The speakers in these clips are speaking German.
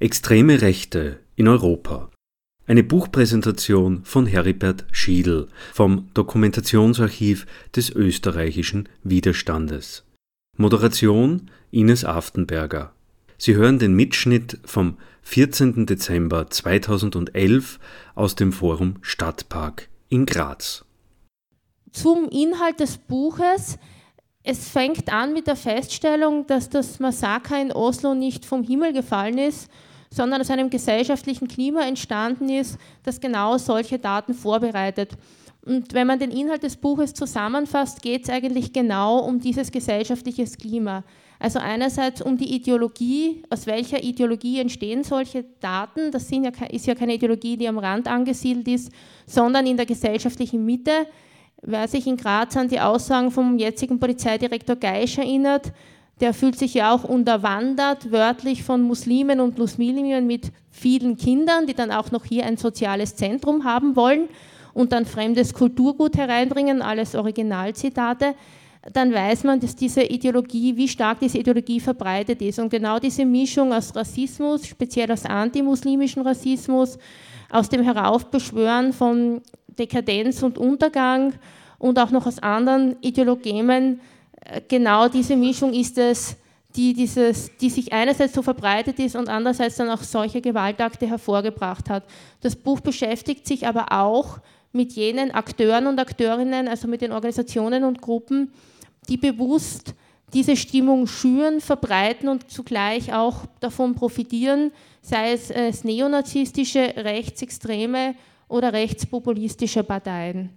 Extreme Rechte in Europa. Eine Buchpräsentation von Heribert Schiedl vom Dokumentationsarchiv des österreichischen Widerstandes. Moderation Ines Aftenberger. Sie hören den Mitschnitt vom 14. Dezember 2011 aus dem Forum Stadtpark in Graz. Zum Inhalt des Buches. Es fängt an mit der Feststellung, dass das Massaker in Oslo nicht vom Himmel gefallen ist, sondern aus einem gesellschaftlichen Klima entstanden ist, das genau solche Daten vorbereitet. Und wenn man den Inhalt des Buches zusammenfasst, geht es eigentlich genau um dieses gesellschaftliche Klima. Also einerseits um die Ideologie, aus welcher Ideologie entstehen solche Daten. Das ja, ist ja keine Ideologie, die am Rand angesiedelt ist, sondern in der gesellschaftlichen Mitte. Wer sich in Graz an die Aussagen vom jetzigen Polizeidirektor Geisch erinnert, der fühlt sich ja auch unterwandert, wörtlich von Muslimen und Musliminnen mit vielen Kindern, die dann auch noch hier ein soziales Zentrum haben wollen und dann fremdes Kulturgut hereinbringen, alles Originalzitate dann weiß man, dass diese Ideologie, wie stark diese Ideologie verbreitet ist. Und genau diese Mischung aus Rassismus, speziell aus antimuslimischen Rassismus, aus dem Heraufbeschwören von Dekadenz und Untergang und auch noch aus anderen Ideologien, äh, genau diese Mischung ist es, die, dieses, die sich einerseits so verbreitet ist und andererseits dann auch solche Gewaltakte hervorgebracht hat. Das Buch beschäftigt sich aber auch mit jenen Akteuren und Akteurinnen, also mit den Organisationen und Gruppen, die bewusst diese Stimmung schüren, verbreiten und zugleich auch davon profitieren, sei es, es neonazistische, rechtsextreme oder rechtspopulistische Parteien.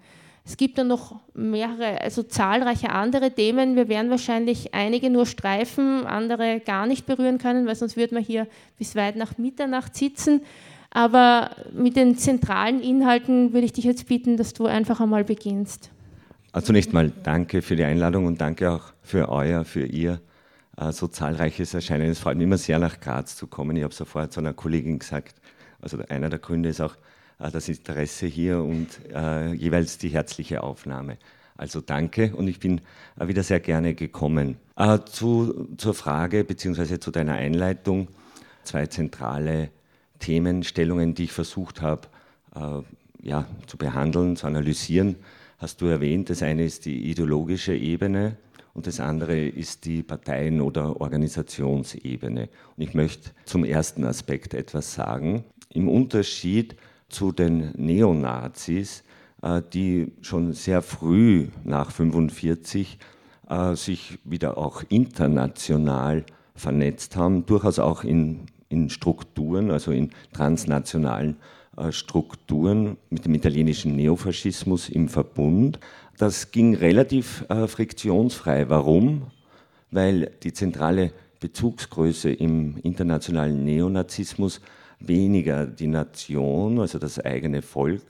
Es gibt dann noch mehrere, also zahlreiche andere Themen. Wir werden wahrscheinlich einige nur streifen, andere gar nicht berühren können, weil sonst würde man hier bis weit nach Mitternacht sitzen. Aber mit den zentralen Inhalten würde ich dich jetzt bitten, dass du einfach einmal beginnst. Also zunächst mal danke für die Einladung und danke auch für euer, für ihr äh, so zahlreiches Erscheinen. Es freut mich immer sehr, nach Graz zu kommen. Ich habe es vorher zu einer Kollegin gesagt. Also einer der Gründe ist auch das Interesse hier und äh, jeweils die herzliche Aufnahme. Also danke und ich bin äh, wieder sehr gerne gekommen. Äh, zu, zur Frage bzw. zu deiner Einleitung zwei zentrale Themenstellungen, die ich versucht habe äh, ja, zu behandeln, zu analysieren hast du erwähnt. Das eine ist die ideologische Ebene und das andere ist die Parteien- oder Organisationsebene. Und ich möchte zum ersten Aspekt etwas sagen. Im Unterschied zu den Neonazis, äh, die schon sehr früh nach 1945 äh, sich wieder auch international vernetzt haben, durchaus auch in, in Strukturen, also in transnationalen äh, Strukturen mit dem italienischen Neofaschismus im Verbund. Das ging relativ friktionsfrei. Warum? Weil die zentrale Bezugsgröße im internationalen Neonazismus weniger die Nation, also das eigene Volk,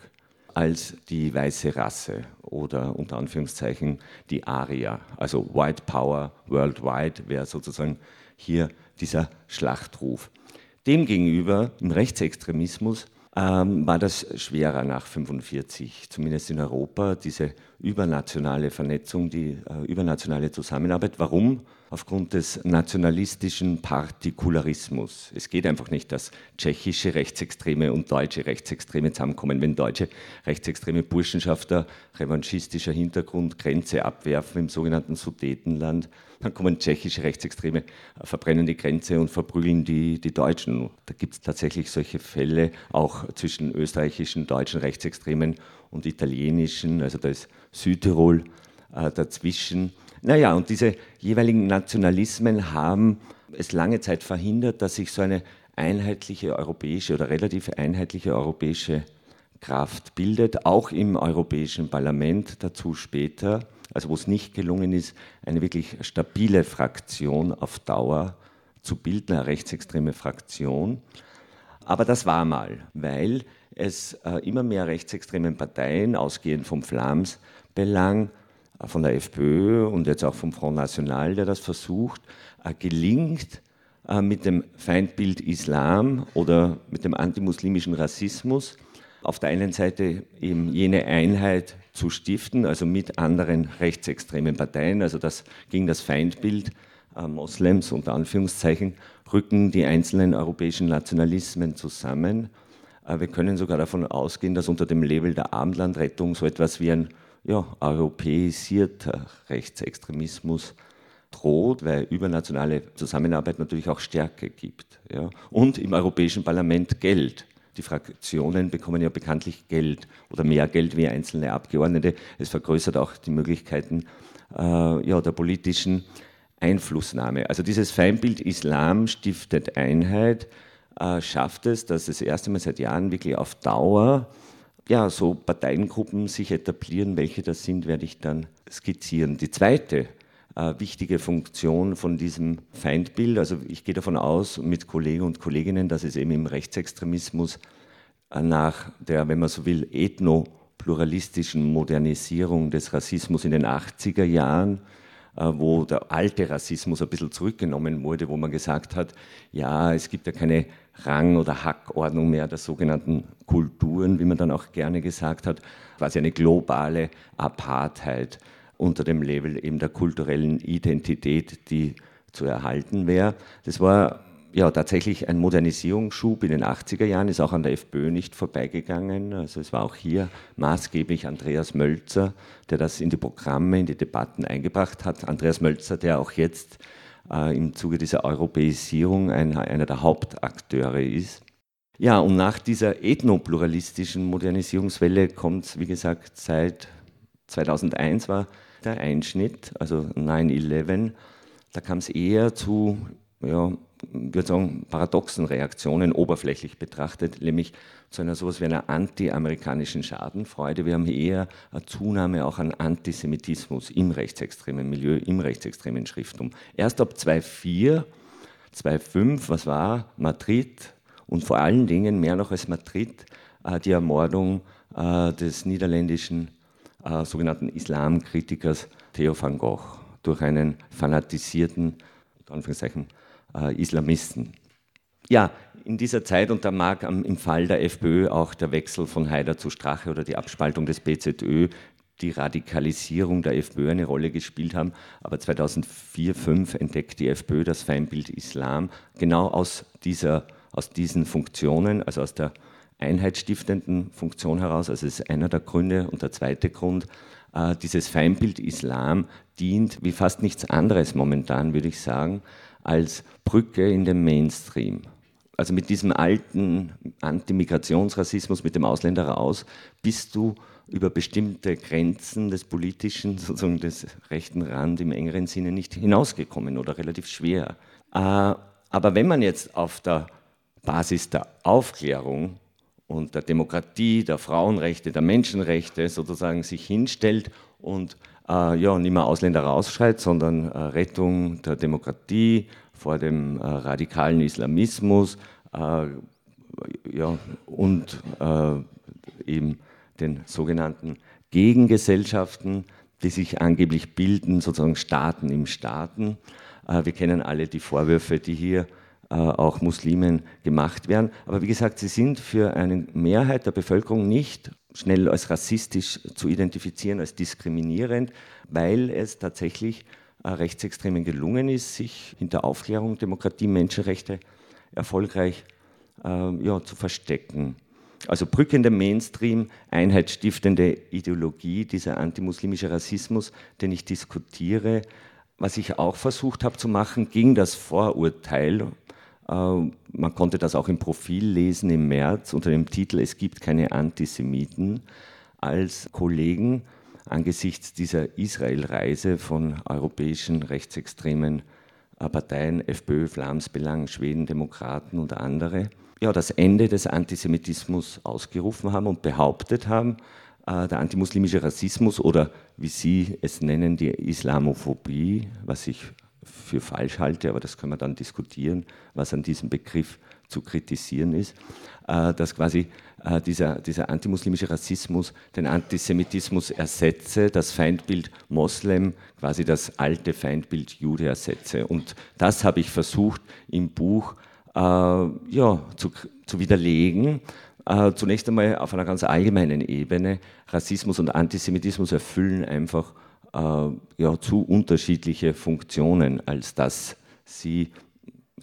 als die weiße Rasse oder unter Anführungszeichen die Aria, also White Power Worldwide wäre sozusagen hier dieser Schlachtruf. Demgegenüber im Rechtsextremismus ähm, war das schwerer nach 1945, zumindest in Europa, diese übernationale Vernetzung, die äh, übernationale Zusammenarbeit. Warum? Aufgrund des nationalistischen Partikularismus. Es geht einfach nicht, dass tschechische Rechtsextreme und deutsche Rechtsextreme zusammenkommen. Wenn deutsche rechtsextreme Burschenschafter revanchistischer Hintergrund Grenze abwerfen im sogenannten Sudetenland, dann kommen tschechische Rechtsextreme, verbrennen die Grenze und verprügeln die, die Deutschen. Da gibt es tatsächlich solche Fälle auch zwischen österreichischen, deutschen Rechtsextremen und italienischen, also da ist Südtirol äh, dazwischen. Naja, und diese jeweiligen Nationalismen haben es lange Zeit verhindert, dass sich so eine einheitliche europäische oder relativ einheitliche europäische Kraft bildet, auch im Europäischen Parlament, dazu später also wo es nicht gelungen ist, eine wirklich stabile Fraktion auf Dauer zu bilden, eine rechtsextreme Fraktion. Aber das war mal, weil es äh, immer mehr rechtsextremen Parteien, ausgehend vom Flams-Belang, von der FPÖ und jetzt auch vom Front National, der das versucht, äh, gelingt, äh, mit dem Feindbild Islam oder mit dem antimuslimischen Rassismus auf der einen Seite eben jene Einheit zu stiften, also mit anderen rechtsextremen Parteien. Also das ging das Feindbild äh, Moslems unter Anführungszeichen rücken die einzelnen europäischen Nationalismen zusammen. Wir können sogar davon ausgehen, dass unter dem Label der Abendlandrettung so etwas wie ein ja, europäisierter Rechtsextremismus droht, weil übernationale Zusammenarbeit natürlich auch Stärke gibt. Ja. Und im Europäischen Parlament Geld. Die Fraktionen bekommen ja bekanntlich Geld oder mehr Geld wie einzelne Abgeordnete. Es vergrößert auch die Möglichkeiten äh, ja, der politischen Einflussnahme. Also dieses Feindbild Islam stiftet Einheit, äh, schafft es, dass das erste Mal seit Jahren wirklich auf Dauer ja, so Parteiengruppen sich etablieren. Welche das sind, werde ich dann skizzieren. Die zweite äh, wichtige Funktion von diesem Feindbild. Also ich gehe davon aus mit Kollegen und Kolleginnen, dass es eben im Rechtsextremismus äh, nach der, wenn man so will, ethno-pluralistischen Modernisierung des Rassismus in den 80er Jahren, äh, wo der alte Rassismus ein bisschen zurückgenommen wurde, wo man gesagt hat, ja, es gibt ja keine Rang- oder Hackordnung mehr der sogenannten Kulturen, wie man dann auch gerne gesagt hat, quasi eine globale Apartheid unter dem Label eben der kulturellen Identität, die zu erhalten wäre. Das war ja tatsächlich ein Modernisierungsschub in den 80er Jahren, ist auch an der FPÖ nicht vorbeigegangen. Also es war auch hier maßgeblich Andreas Mölzer, der das in die Programme, in die Debatten eingebracht hat. Andreas Mölzer, der auch jetzt im Zuge dieser Europäisierung ein, einer der Hauptakteure ist. Ja, und nach dieser ethnopluralistischen Modernisierungswelle kommt es, wie gesagt, seit 2001 war der Einschnitt, also 9-11, da kam es eher zu, ja, würde sagen, paradoxen Reaktionen, oberflächlich betrachtet, nämlich zu einer sowas wie einer anti-amerikanischen Schadenfreude. Wir haben eher eine Zunahme auch an Antisemitismus im rechtsextremen Milieu, im rechtsextremen Schriftum. Erst ab 2004, 2005, was war Madrid und vor allen Dingen mehr noch als Madrid, äh, die Ermordung äh, des niederländischen äh, sogenannten Islamkritikers Theo van Gogh durch einen fanatisierten Anführungszeichen, äh, Islamisten. Ja, in dieser Zeit, und da mag im Fall der FPÖ auch der Wechsel von Haider zu Strache oder die Abspaltung des BZÖ die Radikalisierung der FPÖ eine Rolle gespielt haben. Aber 2004, 2005 entdeckt die FPÖ das Feindbild Islam genau aus, dieser, aus diesen Funktionen, also aus der einheitsstiftenden Funktion heraus. Also es ist einer der Gründe. Und der zweite Grund, äh, dieses Feindbild Islam dient wie fast nichts anderes momentan, würde ich sagen, als Brücke in den Mainstream. Also mit diesem alten Antimigrationsrassismus, mit dem Ausländer raus, bist du über bestimmte Grenzen des politischen, sozusagen des rechten Rand im engeren Sinne nicht hinausgekommen oder relativ schwer. Äh, aber wenn man jetzt auf der Basis der Aufklärung und der Demokratie, der Frauenrechte, der Menschenrechte sozusagen sich hinstellt und ja, nicht mehr Ausländer rausschreit, sondern äh, Rettung der Demokratie vor dem äh, radikalen Islamismus äh, ja, und äh, eben den sogenannten Gegengesellschaften, die sich angeblich bilden, sozusagen Staaten im Staaten. Äh, wir kennen alle die Vorwürfe, die hier äh, auch Muslimen gemacht werden. Aber wie gesagt, sie sind für eine Mehrheit der Bevölkerung nicht schnell als rassistisch zu identifizieren, als diskriminierend, weil es tatsächlich äh, Rechtsextremen gelungen ist, sich hinter Aufklärung, Demokratie, Menschenrechte erfolgreich äh, ja, zu verstecken. Also brückende Mainstream, einheitsstiftende Ideologie, dieser antimuslimische Rassismus, den ich diskutiere, was ich auch versucht habe zu machen, gegen das Vorurteil man konnte das auch im Profil lesen im März unter dem Titel Es gibt keine Antisemiten als Kollegen angesichts dieser Israel-Reise von europäischen rechtsextremen äh, Parteien, FPÖ, Flamsbelang, Schweden, Demokraten und andere, ja, das Ende des Antisemitismus ausgerufen haben und behauptet haben, äh, der antimuslimische Rassismus oder wie Sie es nennen, die Islamophobie, was ich für falsch halte, aber das können wir dann diskutieren, was an diesem Begriff zu kritisieren ist, äh, dass quasi äh, dieser, dieser antimuslimische Rassismus den Antisemitismus ersetze, das Feindbild Moslem quasi das alte Feindbild Jude ersetze. Und das habe ich versucht im Buch äh, ja, zu, zu widerlegen. Zunächst einmal auf einer ganz allgemeinen Ebene. Rassismus und Antisemitismus erfüllen einfach äh, ja, zu unterschiedliche Funktionen, als dass sie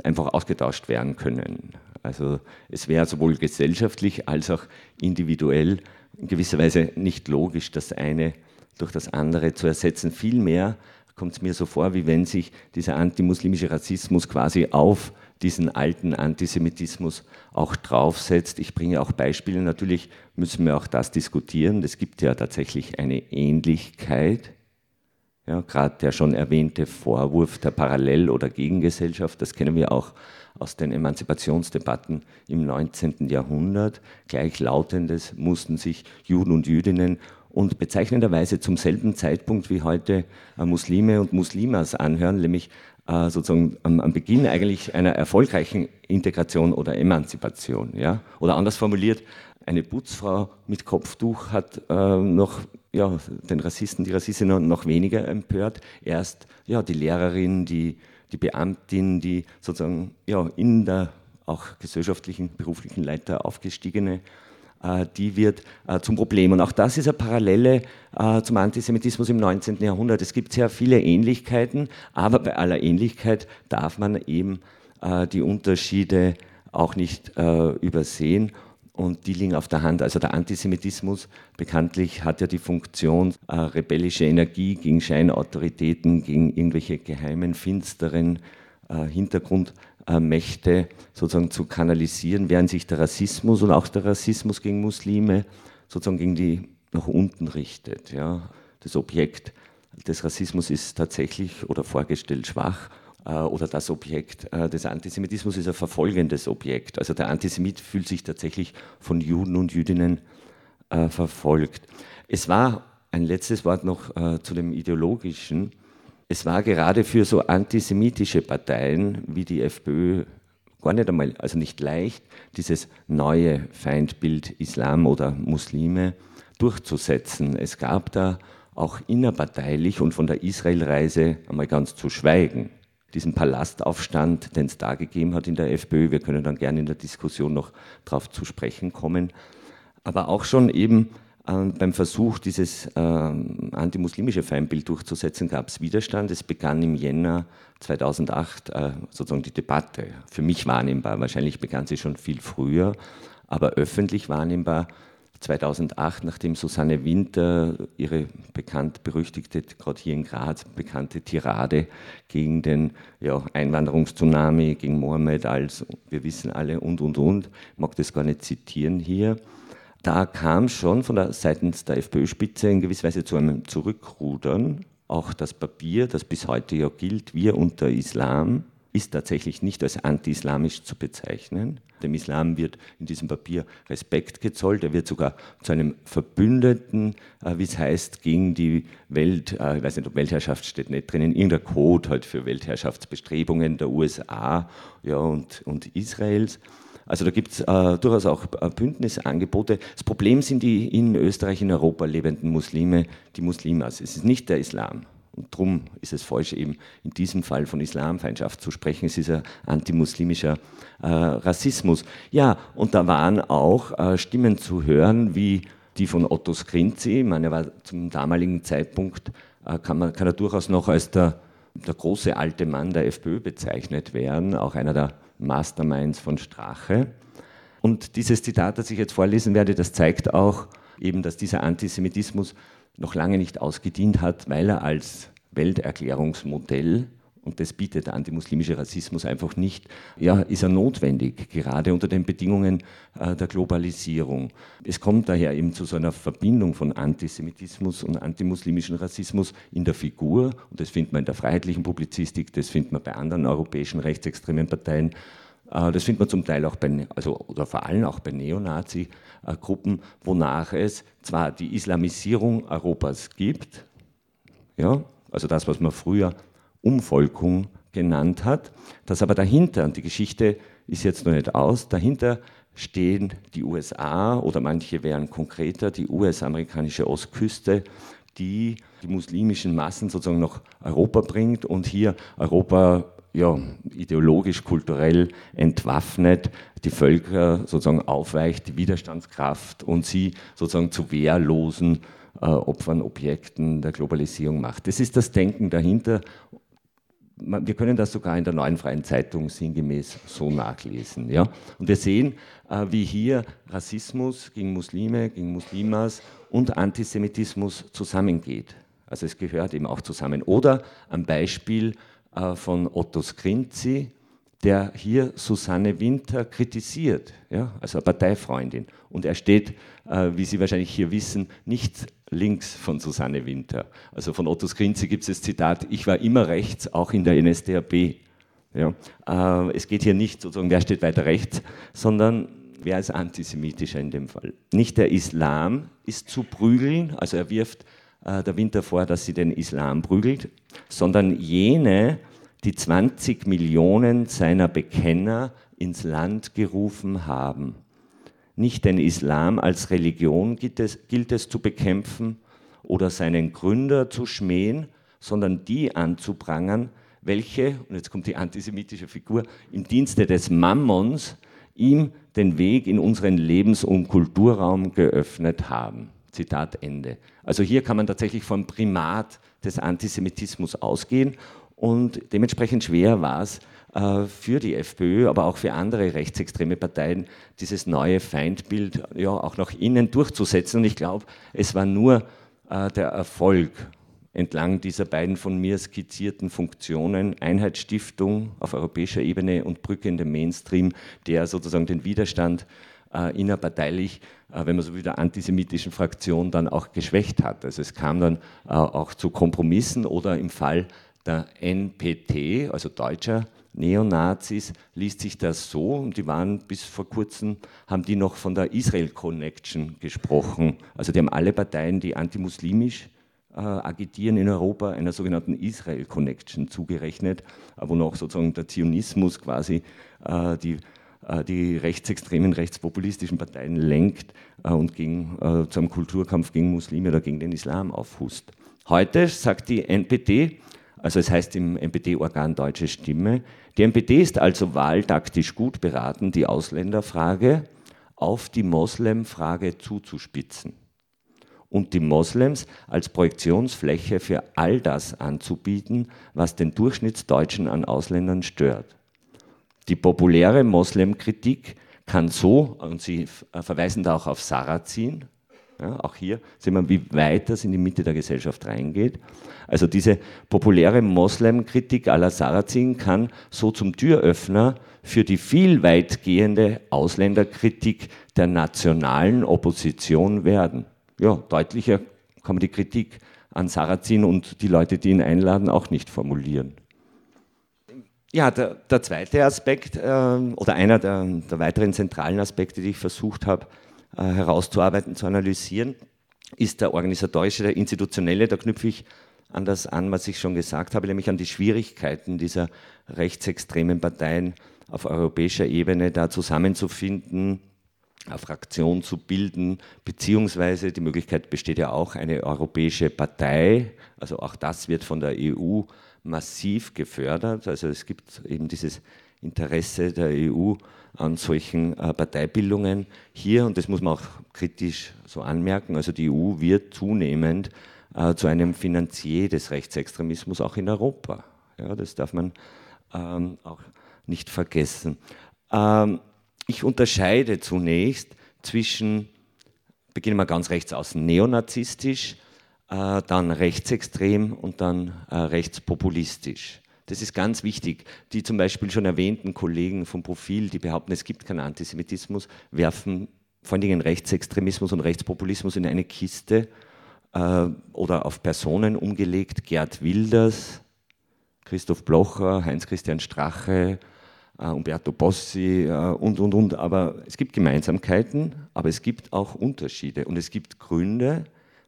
einfach ausgetauscht werden können. Also es wäre sowohl gesellschaftlich als auch individuell in gewisser Weise nicht logisch, das eine durch das andere zu ersetzen. Vielmehr kommt es mir so vor, wie wenn sich dieser antimuslimische Rassismus quasi auf diesen alten Antisemitismus auch draufsetzt. Ich bringe auch Beispiele. Natürlich müssen wir auch das diskutieren. Es gibt ja tatsächlich eine Ähnlichkeit. Ja, Gerade der schon erwähnte Vorwurf der Parallel- oder Gegengesellschaft, das kennen wir auch aus den Emanzipationsdebatten im 19. Jahrhundert. Gleichlautendes mussten sich Juden und Jüdinnen und bezeichnenderweise zum selben Zeitpunkt wie heute äh, Muslime und Muslimas anhören, nämlich äh, sozusagen am, Beginn eigentlich einer erfolgreichen Integration oder Emanzipation. Ja? Oder anders formuliert, eine Putzfrau mit Kopftuch hat äh, noch ja, den Rassisten, die Rassistinnen noch weniger empört. Erst ja, die Lehrerin, die, die Beamtin, die sozusagen ja, in der auch gesellschaftlichen, beruflichen Leiter aufgestiegene äh, die wird äh, zum Problem. Und auch das ist eine Parallele äh, zum Antisemitismus im 19. Jahrhundert. Es gibt sehr viele Ähnlichkeiten, aber bei aller Ähnlichkeit darf man eben die Unterschiede auch nicht übersehen. Und die liegen auf der Hand. Also der Antisemitismus bekanntlich hat ja die Funktion, rebellische Energie gegen Scheinautoritäten, gegen irgendwelche geheimen, finsteren äh, Mächte sozusagen zu kanalisieren, während sich der Rassismus und auch der Rassismus gegen Muslime sozusagen gegen die nach unten richtet. Ja. Das Objekt des Rassismus ist tatsächlich oder vorgestellt schwach äh, oder das Objekt äh, des Antisemitismus ist ein verfolgendes Objekt. Also der Antisemit fühlt sich tatsächlich von Juden und Jüdinnen verfolgt. Es war ein letztes Wort noch zu dem ideologischen es war gerade für so antisemitische Parteien wie die FPÖ gar nicht einmal, also nicht leicht, dieses neue Feindbild Islam oder Muslime durchzusetzen. Es gab da auch innerparteilich und von der Israelreise einmal ganz zu schweigen. Diesen Palastaufstand, den es da gegeben hat in der FPÖ, wir können dann gerne in der Diskussion noch darauf zu sprechen kommen, aber auch schon eben ähm, beim Versuch, dieses ähm, antimuslimische Feindbild durchzusetzen, gab es Widerstand. Es begann im Jänner 2008 äh, sozusagen die Debatte. Für mich wahrnehmbar, wahrscheinlich begann sie schon viel früher, aber öffentlich wahrnehmbar 2008, nachdem Susanne Winter ihre bekannt berüchtigte, gerade hier in Graz, bekannte Tirade gegen den ja, Einwanderungstsunami, gegen Mohammed als, wir wissen alle, und, und, und, ich mag das gar nicht zitieren hier, da kam schon von der seitens der FPÖ-Spitze in gewisser Weise zu einem Zurückrudern. Auch das Papier, das bis heute ja gilt, wir und der Islam, ist tatsächlich nicht als anti-islamisch zu bezeichnen. Dem Islam wird in diesem Papier Respekt gezollt. Er wird sogar zu einem Verbündeten, äh, wie es heißt, gegen die Welt, äh, ich weiß nicht, ob Weltherrschaft steht nicht drinnen, irgendein Code halt für Weltherrschaftsbestrebungen der USA ja, und, und Israels. Also da gibt es äh, durchaus auch äh, Bündnisangebote. Das Problem sind die in Österreich, in Europa lebenden Muslime, die Muslimas. Es ist nicht der Islam. Und darum ist es falsch, eben in diesem Fall von Islamfeindschaft zu sprechen. Es ist ein antimuslimischer äh, Rassismus. Ja, und da waren auch äh, Stimmen zu hören, wie die von Otto Skrinzi. Ich meine, er war zum damaligen Zeitpunkt, äh, kann, man, kann er durchaus noch als der, der große alte Mann der FPÖ bezeichnet werden, auch einer der Masterminds von Strache. Und dieses Zitat, das ich jetzt vorlesen werde, das zeigt auch eben, dass dieser Antisemitismus noch lange nicht ausgedient hat, weil er als Welterklärungsmodell und das bietet der antimuslimische Rassismus einfach nicht, ja, ist er notwendig, gerade unter den Bedingungen äh, der Globalisierung. Es kommt daher eben zu so einer Verbindung von Antisemitismus und antimuslimischen Rassismus in der Figur, und das findet man in der freiheitlichen Publizistik, das findet man bei anderen europäischen rechtsextremen Parteien, das findet man zum Teil auch bei, also, oder vor allem auch bei Neonazi-Gruppen, wonach es zwar die Islamisierung Europas gibt, ja, also das, was man früher Umvolkung genannt hat, dass aber dahinter, und die Geschichte ist jetzt noch nicht aus, dahinter stehen die USA oder manche wären konkreter die US-amerikanische Ostküste, die die muslimischen Massen sozusagen nach Europa bringt und hier Europa ja, ideologisch, kulturell entwaffnet, die Völker sozusagen aufweicht, die Widerstandskraft und sie sozusagen zu wehrlosen äh, Opfern, Objekten der Globalisierung macht. Das ist das Denken dahinter wir können das sogar in der neuen Freien Zeitung sinngemäß so nachlesen. Ja? Und wir sehen, äh, wie hier Rassismus gegen Muslime, gegen Muslimas und Antisemitismus zusammengeht. Also es gehört eben auch zusammen. Oder am Beispiel von Otto Skrinzi, der hier Susanne Winter kritisiert, ja, also eine Parteifreundin. Und er steht, äh, wie Sie wahrscheinlich hier wissen, nicht links von Susanne Winter. Also von Otto Skrinzi gibt es das Zitat, ich war immer rechts, auch in der NSDAP. Ja, äh, es geht hier nicht sozusagen, wer steht weiter rechts, sondern wer ist antisemitischer in dem Fall. Nicht der Islam ist zu prügeln, also er wirft äh, der Winter vor, dass sie den Islam prügelt, sondern jene, die 20 Millionen seiner Bekenner ins Land gerufen haben. Nicht den Islam als Religion gilt es, gilt es zu bekämpfen oder seinen Gründer zu schmähen, sondern die anzuprangern, welche, und jetzt kommt die antisemitische Figur, im Dienste des Mammons ihm den Weg in unseren Lebens- und Kulturraum geöffnet haben. Zitat Ende. Also hier kann man tatsächlich vom Primat des Antisemitismus ausgehen und dementsprechend schwer war es äh, für die FPÖ, aber auch für andere rechtsextreme Parteien, dieses neue Feindbild ja auch nach innen durchzusetzen. Und ich glaube, es war nur äh, der Erfolg entlang dieser beiden von mir skizzierten Funktionen, Einheitsstiftung auf europäischer Ebene und Brücke in den Mainstream, der sozusagen den Widerstand äh, innerparteilich, wenn man so wie der antisemitischen Fraktion dann auch geschwächt hat. Also es kam dann äh, auch zu Kompromissen oder im Fall der NPT, also deutscher Neonazis, liest sich das so, und die waren bis vor kurzem, haben die noch von der Israel Connection gesprochen. Also die haben alle Parteien, die antimuslimisch äh, agitieren in Europa, einer sogenannten Israel Connection zugerechnet, wo noch sozusagen der Zionismus quasi äh, die, äh, die rechtsextremen, rechtspopulistischen Parteien lenkt äh, und gegen, äh, zu einem Kulturkampf gegen Muslime oder gegen den Islam aufhust. Heute sagt die NPD, also es heißt im NPD-Organ Deutsche Stimme, die NPD ist also wahltaktisch gut beraten, die Ausländerfrage auf die Moslemfrage zuzuspitzen und die Moslems als Projektionsfläche für all das anzubieten, was den Durchschnittsdeutschen an Ausländern stört. Die populäre Moslemkritik kann so, und Sie verweisen da auch auf Sarrazin, ja, auch hier sehen wir, wie weit das in die Mitte der Gesellschaft reingeht. Also diese populäre Moslemkritik à la Sarrazin kann so zum Türöffner für die viel weitgehende Ausländerkritik der nationalen Opposition werden. Ja, deutlicher kann man die Kritik an Sarrazin und die Leute, die ihn einladen, auch nicht formulieren. Ja, der, der zweite Aspekt äh, oder einer der, der weiteren zentralen Aspekte, die ich versucht habe, äh, herauszuarbeiten, zu analysieren, ist der organisatorische, der institutionelle. Da knüpfe ich an das an, was ich schon gesagt habe, nämlich an die Schwierigkeiten dieser rechtsextremen Parteien auf europäischer Ebene da zusammenzufinden, eine Fraktion zu bilden, beziehungsweise die Möglichkeit besteht ja auch eine europäische Partei, also auch das wird von der EU massiv gefördert. Also es gibt eben dieses Interesse der EU an solchen äh, Parteibildungen hier, und das muss man auch kritisch so anmerken, also die EU wird zunehmend äh, zu einem Finanzier des Rechtsextremismus auch in Europa. Ja, das darf man ähm, auch nicht vergessen. Ähm, ich unterscheide zunächst zwischen, beginnen wir ganz rechts außen, neonazistisch, äh, dann rechtsextrem und dann äh, rechtspopulistisch. Das ist ganz wichtig. Die zum Beispiel schon erwähnten Kollegen vom Profil, die behaupten, es gibt keinen Antisemitismus, werfen vor allen Dingen Rechtsextremismus und Rechtspopulismus in eine Kiste äh, oder auf Personen umgelegt. Gerd Wilders, Christoph Blocher, Heinz-Christian Strache, äh, Umberto Bossi äh, und, und, und. Aber es gibt Gemeinsamkeiten, aber es gibt auch Unterschiede. Und es gibt Gründe,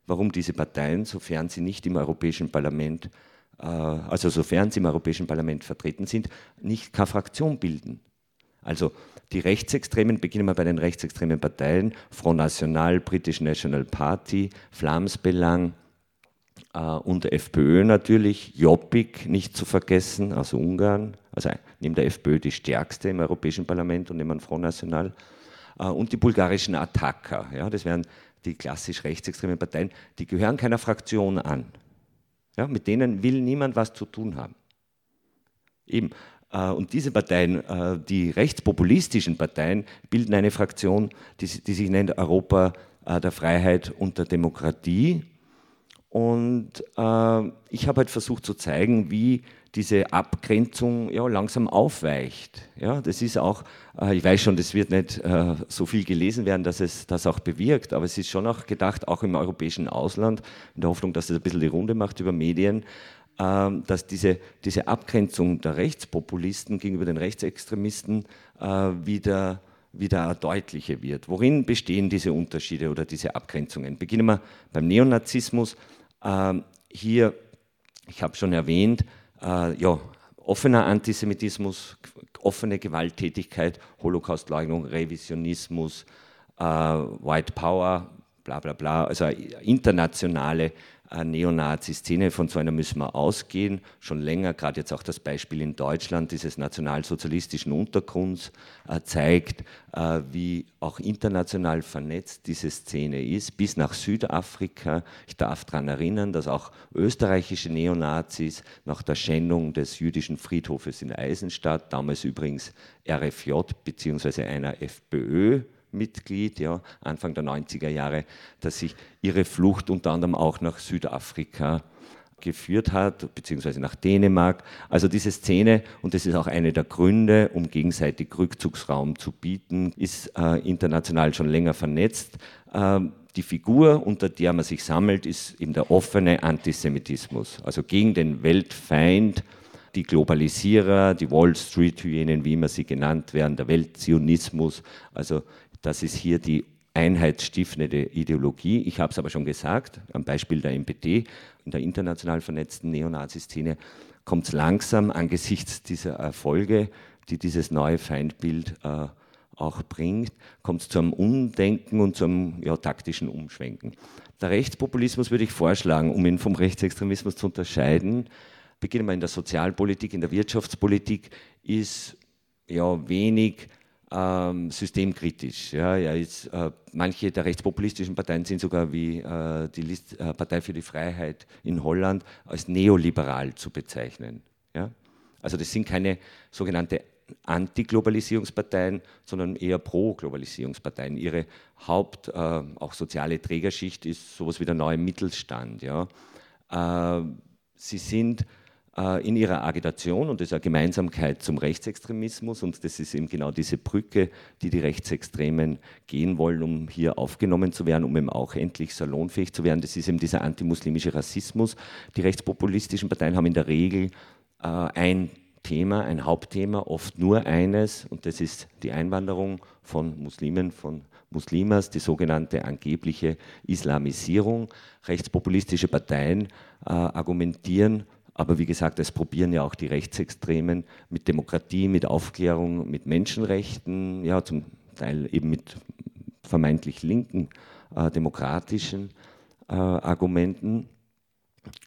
warum diese Parteien, sofern sie nicht im Europäischen Parlament äh, also sofern sie im Europäischen Parlament vertreten sind, nicht keine Fraktion bilden. Also die Rechtsextremen, beginnen wir bei den rechtsextremen Parteien, Front National, British National Party, Flamsbelang äh, und FPÖ natürlich, Jobbik nicht zu vergessen, also Ungarn, also neben der FPÖ die stärkste im Europäischen Parlament und neben Front National, äh, und die bulgarischen Attacker, ja, das wären die klassisch rechtsextremen Parteien, die gehören keiner Fraktion an. Ja, mit denen will niemand was zu tun haben. Eben. Äh, und diese Parteien, äh, die rechtspopulistischen Parteien, bilden eine Fraktion, die, die sich nennt Europa äh, der Freiheit und der Demokratie. Und ich habe halt versucht zu zeigen, wie diese Abgrenzung ja, langsam aufweicht. Ja, das ist auch, ich weiß schon, das wird nicht so viel gelesen werden, dass es das auch bewirkt, aber es ist schon auch gedacht, auch im europäischen Ausland, in der Hoffnung, dass es ein bisschen die Runde macht über Medien, ähm, dass diese, diese Abgrenzung der Rechtspopulisten gegenüber den Rechtsextremisten äh, wieder, wieder deutlicher wird. Worin bestehen diese Unterschiede oder diese Abgrenzungen? Beginnen wir beim Neonazismus. Ähm, hier, ich habe schon erwähnt, äh, ja, offener Antisemitismus, offene Gewalttätigkeit, Holocaustleugnung, Revisionismus, äh, White Power, bla bla bla, also internationale Neonazi-Szene, von so einer müssen wir ausgehen. Schon länger, gerade jetzt auch das Beispiel in Deutschland dieses nationalsozialistischen Untergrunds äh, zeigt, äh, wie auch international vernetzt diese Szene ist, bis nach Südafrika. Ich darf daran erinnern, dass auch österreichische Neonazis nach der Schändung des jüdischen Friedhofes in Eisenstadt, damals übrigens RFJ bzw. einer FPÖ, Mitglied, ja, Anfang der 90er Jahre, dass sich ihre Flucht unter anderem auch nach Südafrika geführt hat, beziehungsweise nach Dänemark. Also diese Szene, und das ist auch einer der Gründe, um gegenseitig Rückzugsraum zu bieten, ist äh, international schon länger vernetzt. Äh, die Figur, unter der man sich sammelt, ist eben der offene Antisemitismus, also gegen den Weltfeind, die Globalisierer, die Wall Street-Hyänen, wie immer sie genannt werden, der Weltzionismus, also das ist hier die einheitsstiftende Ideologie. Ich habe es aber schon gesagt, am Beispiel der MPT, in der international vernetzten Neonazi-Szene, kommt es langsam angesichts dieser Erfolge, die dieses neue Feindbild äh, auch bringt, kommt es zu einem Umdenken und zu einem ja, taktischen Umschwenken. Der Rechtspopulismus würde ich vorschlagen, um ihn vom Rechtsextremismus zu unterscheiden, beginnen wir in der Sozialpolitik, in der Wirtschaftspolitik, ist ja wenig ähm, systemkritisch. Ja, ja, jetzt, äh, manche der rechtspopulistischen Parteien sind sogar wie äh, die List, äh, Partei für die Freiheit in Holland als neoliberal zu bezeichnen. Ja? Also das sind keine sogenannte Antiglobalisierungsparteien, sondern eher Pro-Globalisierungsparteien. Ihre Haupt-, äh, auch soziale Trägerschicht ist sowas wie der neue Mittelstand. Ja? Äh, sie sind in ihrer Agitation und eine Gemeinsamkeit zum Rechtsextremismus und das ist eben genau diese Brücke, die die Rechtsextremen gehen wollen, um hier aufgenommen zu werden, um eben auch endlich salonfähig zu werden. Das ist eben dieser antimuslimische Rassismus. Die rechtspopulistischen Parteien haben in der Regel äh, ein Thema, ein Hauptthema, oft nur eines und das ist die Einwanderung von Muslimen, von Muslimas, die sogenannte angebliche Islamisierung. Rechtspopulistische Parteien äh, argumentieren aber wie gesagt, es probieren ja auch die Rechtsextremen mit Demokratie, mit Aufklärung, mit Menschenrechten, ja, zum Teil eben mit vermeintlich linken äh, demokratischen äh, Argumenten,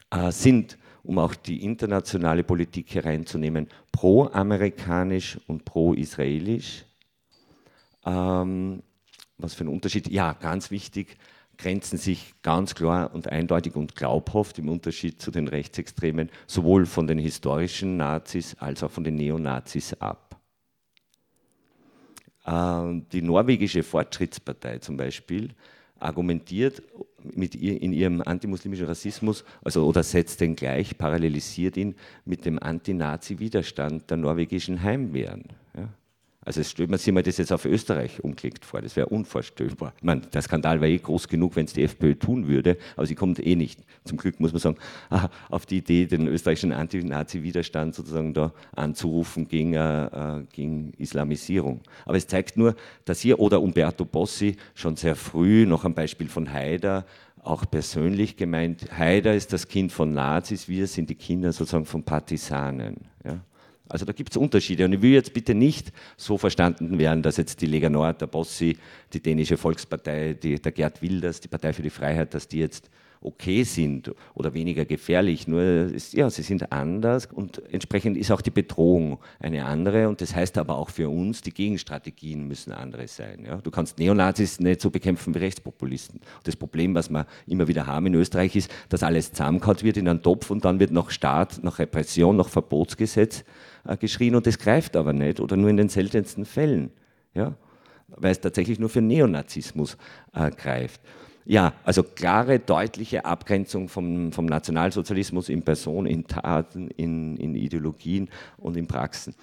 äh, sind, um auch die internationale Politik hereinzunehmen, pro-amerikanisch und pro-israelisch. Ähm, was für ein Unterschied? Ja, ganz wichtig, grenzen sich ganz klar und eindeutig und glaubhaft im Unterschied zu den Rechtsextremen sowohl von den historischen Nazis als auch von den Neonazis ab. Ähm, die norwegische Fortschrittspartei zum Beispiel argumentiert mit ihr, in ihrem antimuslimischen Rassismus, also oder setzt den gleich, parallelisiert ihn mit dem Anti-Nazi-Widerstand der norwegischen Heimwehren. Also stellt man sich mal das jetzt auf Österreich umgelegt vor, das wäre unvorstellbar. Ich meine, der Skandal wäre eh groß genug, wenn es die FPÖ tun würde, aber sie kommt eh nicht. Zum Glück muss man sagen, auf die Idee, den österreichischen Anti-Nazi-Widerstand sozusagen da anzurufen gegen, äh, gegen Islamisierung. Aber es zeigt nur, dass hier oder Umberto Bossi schon sehr früh, noch am Beispiel von Haider, auch persönlich gemeint, Haider ist das Kind von Nazis, wir sind die Kinder sozusagen von Partisanen. Ja? Also da gibt es Unterschiede. Und ich will jetzt bitte nicht so verstanden werden, dass jetzt die Lega Nord, der Bossi, die dänische Volkspartei, die, der Gerd Wilders, die Partei für die Freiheit, dass die jetzt okay sind oder weniger gefährlich, nur ist, ja, sie sind anders und entsprechend ist auch die Bedrohung eine andere und das heißt aber auch für uns, die Gegenstrategien müssen andere sein. Ja. Du kannst Neonazis nicht so bekämpfen wie Rechtspopulisten. Das Problem, was wir immer wieder haben in Österreich, ist, dass alles zusammengehauen wird in einen Topf und dann wird noch Staat, noch Repression, noch Verbotsgesetz äh, geschrien und das greift aber nicht oder nur in den seltensten Fällen. Ja weil es tatsächlich nur für Neonazismus äh, greift. Ja, also klare, deutliche Abgrenzung vom, vom Nationalsozialismus in Person, in Taten, in, in Ideologien und in Praxen.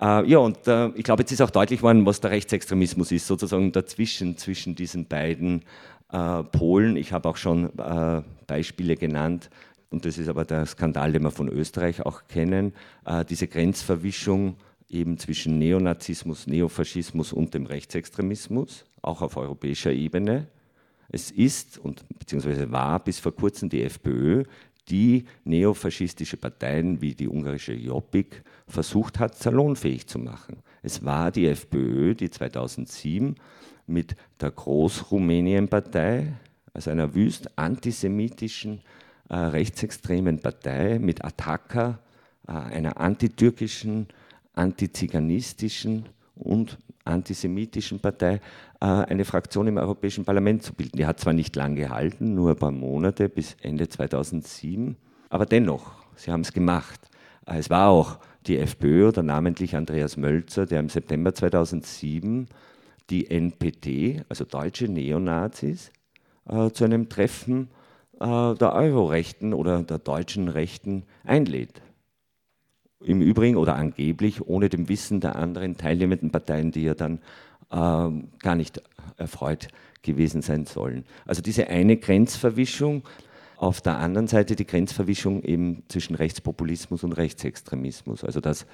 Äh, ja, und äh, ich glaube, jetzt ist auch deutlich geworden, was der Rechtsextremismus ist, sozusagen dazwischen, zwischen diesen beiden äh, Polen. Ich habe auch schon äh, Beispiele genannt, und das ist aber der Skandal, den wir von Österreich auch kennen, äh, diese Grenzverwischung eben zwischen Neonazismus, Neofaschismus und dem Rechtsextremismus, auch auf europäischer Ebene. Es ist und beziehungsweise war bis vor kurzem die FPÖ, die neofaschistische Parteien wie die ungarische Jobbik versucht hat, salonfähig zu machen. Es war die FPÖ, die 2007 mit der Großrumänien-Partei, also einer wüst antisemitischen, äh, rechtsextremen Partei, mit Attacker, äh, einer antitürkischen, antiziganistischen und antisemitischen Partei eine Fraktion im Europäischen Parlament zu bilden. Die hat zwar nicht lang gehalten, nur ein paar Monate bis Ende 2007, aber dennoch, sie haben es gemacht. Äh, es war auch die FPÖ oder namentlich Andreas Mölzer, der im September 2007 die NPD, also deutsche Neonazis, äh, zu einem Treffen der Eurorechten oder der deutschen Rechten einlädt. Im Übrigen oder angeblich ohne dem Wissen der anderen teilnehmenden Parteien, die ja dann äh, gar nicht erfreut gewesen sein sollen. Also diese eine Grenzverwischung, auf der anderen Seite die Grenzverwischung eben zwischen Rechtspopulismus und Rechtsextremismus. Also dass,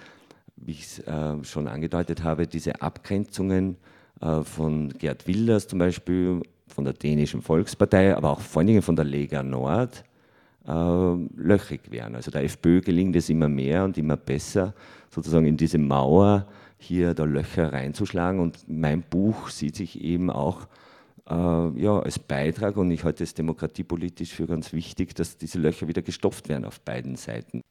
wie ich es äh, schon angedeutet habe, diese Abgrenzungen äh, von Gerd Wilders zum Beispiel, von der dänischen Volkspartei, aber auch vor allen Dingen von der Lega Nord, äh, löchrig werden. Also der FPÖ gelingt es immer mehr und immer besser, sozusagen in diese Mauer hier da Löcher reinzuschlagen. Und mein Buch sieht sich eben auch äh, ja, als Beitrag, und ich halte es demokratiepolitisch für ganz wichtig, dass diese Löcher wieder gestopft werden auf beiden Seiten.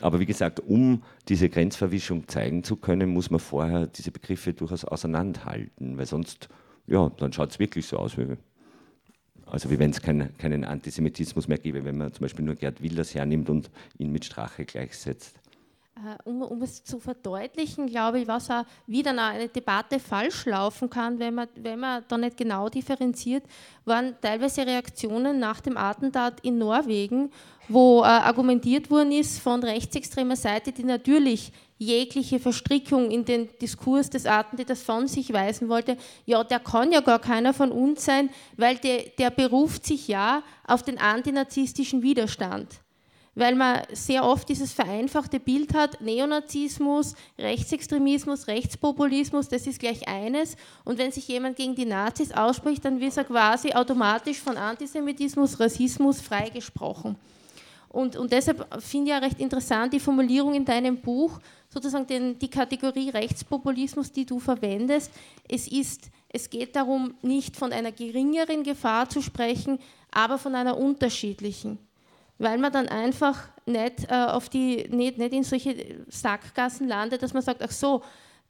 Aber wie gesagt, um diese Grenzverwischung zeigen zu können, muss man vorher diese Begriffe durchaus auseinanderhalten, weil sonst, ja, dann schaut es wirklich so aus, wie also wie wenn es kein, keinen Antisemitismus mehr gäbe, wenn man zum Beispiel nur Gerd Wilders hernimmt und ihn mit Strache gleichsetzt. Äh, um, um, es zu verdeutlichen, glaube ich, was auch wieder eine Debatte falsch laufen kann, wenn man, wenn man da nicht genau differenziert, waren teilweise Reaktionen nach dem Attentat in Norwegen, wo äh, argumentiert worden ist von rechtsextremer Seite, die natürlich jegliche Verstrickung in den Diskurs des Attentäters von sich weisen wollte, ja, der kann ja gar keiner von uns sein, weil der, der beruft sich ja auf den antinazistischen Widerstand. Weil man sehr oft dieses vereinfachte Bild hat, Neonazismus, Rechtsextremismus, Rechtspopulismus, das ist gleich eines. Und wenn sich jemand gegen die Nazis ausspricht, dann wird er quasi automatisch von Antisemitismus, Rassismus freigesprochen. Und, und deshalb finde ich ja recht interessant die Formulierung in deinem Buch, sozusagen den, die Kategorie Rechtspopulismus, die du verwendest. Es, ist, es geht darum, nicht von einer geringeren Gefahr zu sprechen, aber von einer unterschiedlichen. Weil man dann einfach nicht, äh, auf die, nicht, nicht in solche Sackgassen landet, dass man sagt, ach so,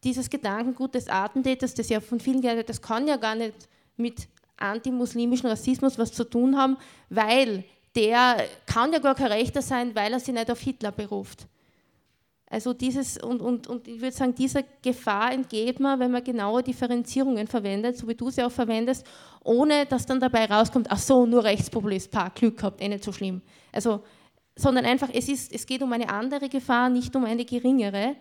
dieses Gedankengut des Attentäters, das ja von vielen gehört das kann ja gar nicht mit antimuslimischen Rassismus was zu tun haben, weil der kann ja gar kein Rechter sein, weil er sich nicht auf Hitler beruft. Also dieses, und, und, und ich würde sagen, dieser Gefahr entgeht man, wenn man genaue Differenzierungen verwendet, so wie du sie auch verwendest, ohne dass dann dabei rauskommt, ach so, nur Rechtspopulist, paar Glück gehabt, eh nicht so schlimm. Also, sondern einfach, es, ist, es geht um eine andere Gefahr, nicht um eine geringere.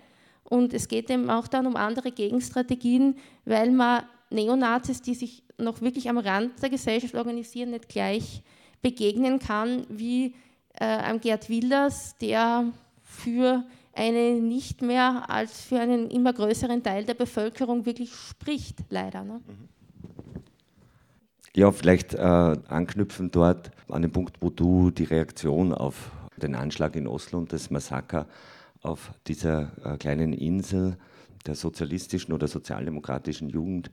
Und es geht eben auch dann um andere Gegenstrategien, weil man Neonazis, die sich noch wirklich am Rand der Gesellschaft organisieren, nicht gleich begegnen kann wie äh, einem Gerd Wilders, der für eine nicht mehr als für einen immer größeren Teil der Bevölkerung wirklich spricht, leider. Ne? Ja, vielleicht äh, anknüpfen dort an den Punkt, wo du die Reaktion auf den Anschlag in Oslo und das Massaker auf dieser äh, kleinen Insel der sozialistischen oder sozialdemokratischen Jugend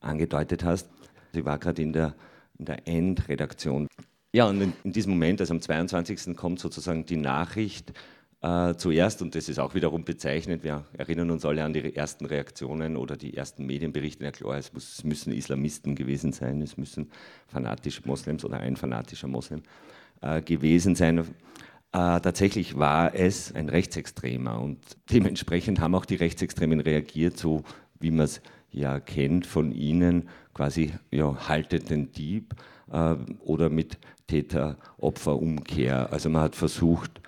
angedeutet hast. Sie war gerade in der, in der Endredaktion Ja, und in, in, diesem Moment, also am 22. kommt sozusagen die Nachricht äh, zuerst, und das ist auch wiederum bezeichnet, wir erinnern uns alle an die ersten Reaktionen oder die ersten Medienberichte, ja klar, es, muss, es müssen Islamisten gewesen sein, es müssen fanatische Moslems oder ein fanatischer Moslem äh, gewesen sein. Äh, tatsächlich war es ein Rechtsextremer und dementsprechend haben auch die Rechtsextremen reagiert, so wie man es ja kennt von ihnen, quasi ja, haltet den Dieb äh, oder mit Täter-Opfer-Umkehr. Also man hat versucht,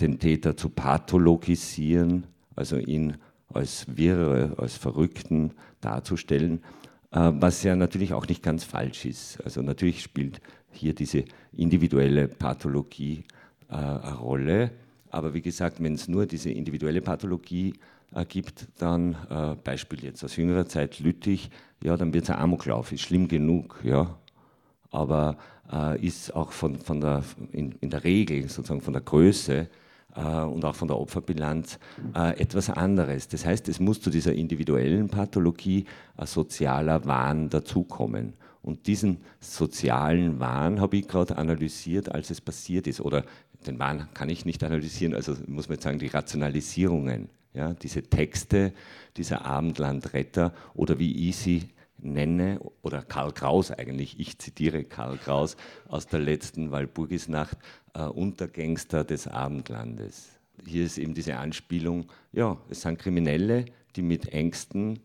den Täter zu pathologisieren, also ihn als Wirre, als Verrückten darzustellen, äh, was ja natürlich auch nicht ganz falsch ist. Also natürlich spielt hier diese individuelle Pathologie äh, eine Rolle, aber wie gesagt, wenn es nur diese individuelle Pathologie gibt, dann Beispiel jetzt aus jüngerer Zeit Lüttich, ja, dann wird es ein Amoklauf, ist schlimm genug, ja, aber äh, ist auch von, von der, in, in, der Regel, sozusagen von der Größe äh, und auch von der Opferbilanz äh, etwas anderes. Das heißt, es muss zu dieser individuellen Pathologie ein sozialer Wahn dazukommen. Und diesen sozialen Wahn habe ich gerade analysiert, als es passiert ist. Oder den Wahn kann ich nicht analysieren, also muss man jetzt sagen, die Rationalisierungen. Ja, diese Texte dieser Abendlandretter oder wie ich sie nenne, oder Karl Kraus eigentlich, ich zitiere Karl Kraus aus der letzten Walpurgisnacht, äh, Untergangster des Abendlandes. Hier ist eben diese Anspielung, ja, es sind Kriminelle, die mit Ängsten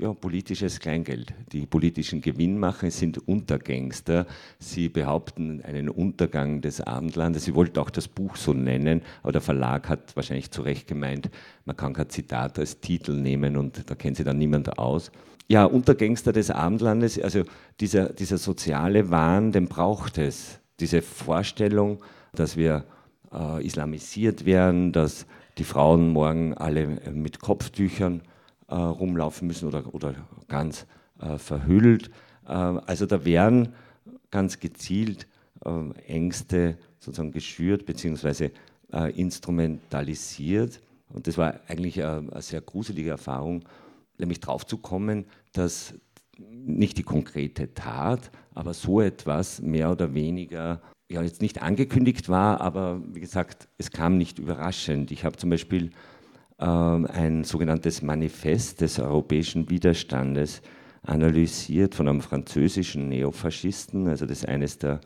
ja, politisches Kleingeld, die politischen Gewinn machen, sind Untergangster. Sie behaupten einen Untergang des Abendlandes. Sie wollten auch das Buch so nennen, aber der Verlag hat wahrscheinlich zu Recht gemeint, man kann kein Zitat als Titel nehmen und da kennt sich dann niemand aus ja, Untergangster des Abendlandes, also dieser, dieser soziale Wahn, den braucht es. Diese Vorstellung, dass wir äh, islamisiert werden, dass die Frauen morgen alle mit Kopftüchern äh, rumlaufen müssen oder, oder ganz äh, verhüllt. Äh, also da werden ganz gezielt äh, Ängste sozusagen geschürt bzw. Äh, instrumentalisiert. Und das war eigentlich eine sehr gruselige Erfahrung nämlich drauf zu kommen, dass nicht die konkrete Tat, aber so etwas mehr oder weniger ja jetzt nicht angekündigt war, aber wie gesagt, es kam nicht überraschend. Ich habe zum Beispiel äh, ein sogenanntes Manifest des europäischen Widerstandes analysiert von einem französischen Neofaschisten, also das ist eines der,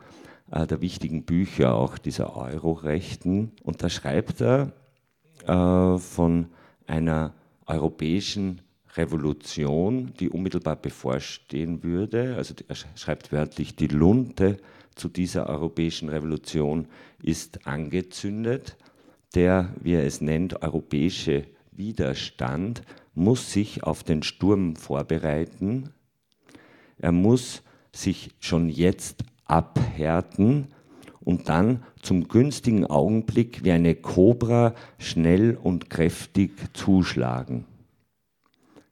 äh, der wichtigen Bücher auch dieser Eurorechten. Und da schreibt er äh, von einer europäischen Revolution, die unmittelbar bevorstehen würde. Also er schreibt wörtlich, die Lunte zu dieser europäischen Revolution ist angezündet. Der, wie er es nennt, europäische Widerstand muss sich auf den Sturm vorbereiten. Er muss sich schon jetzt abhärten und dann zum günstigen Augenblick wie eine Kobra schnell und kräftig zuschlagen.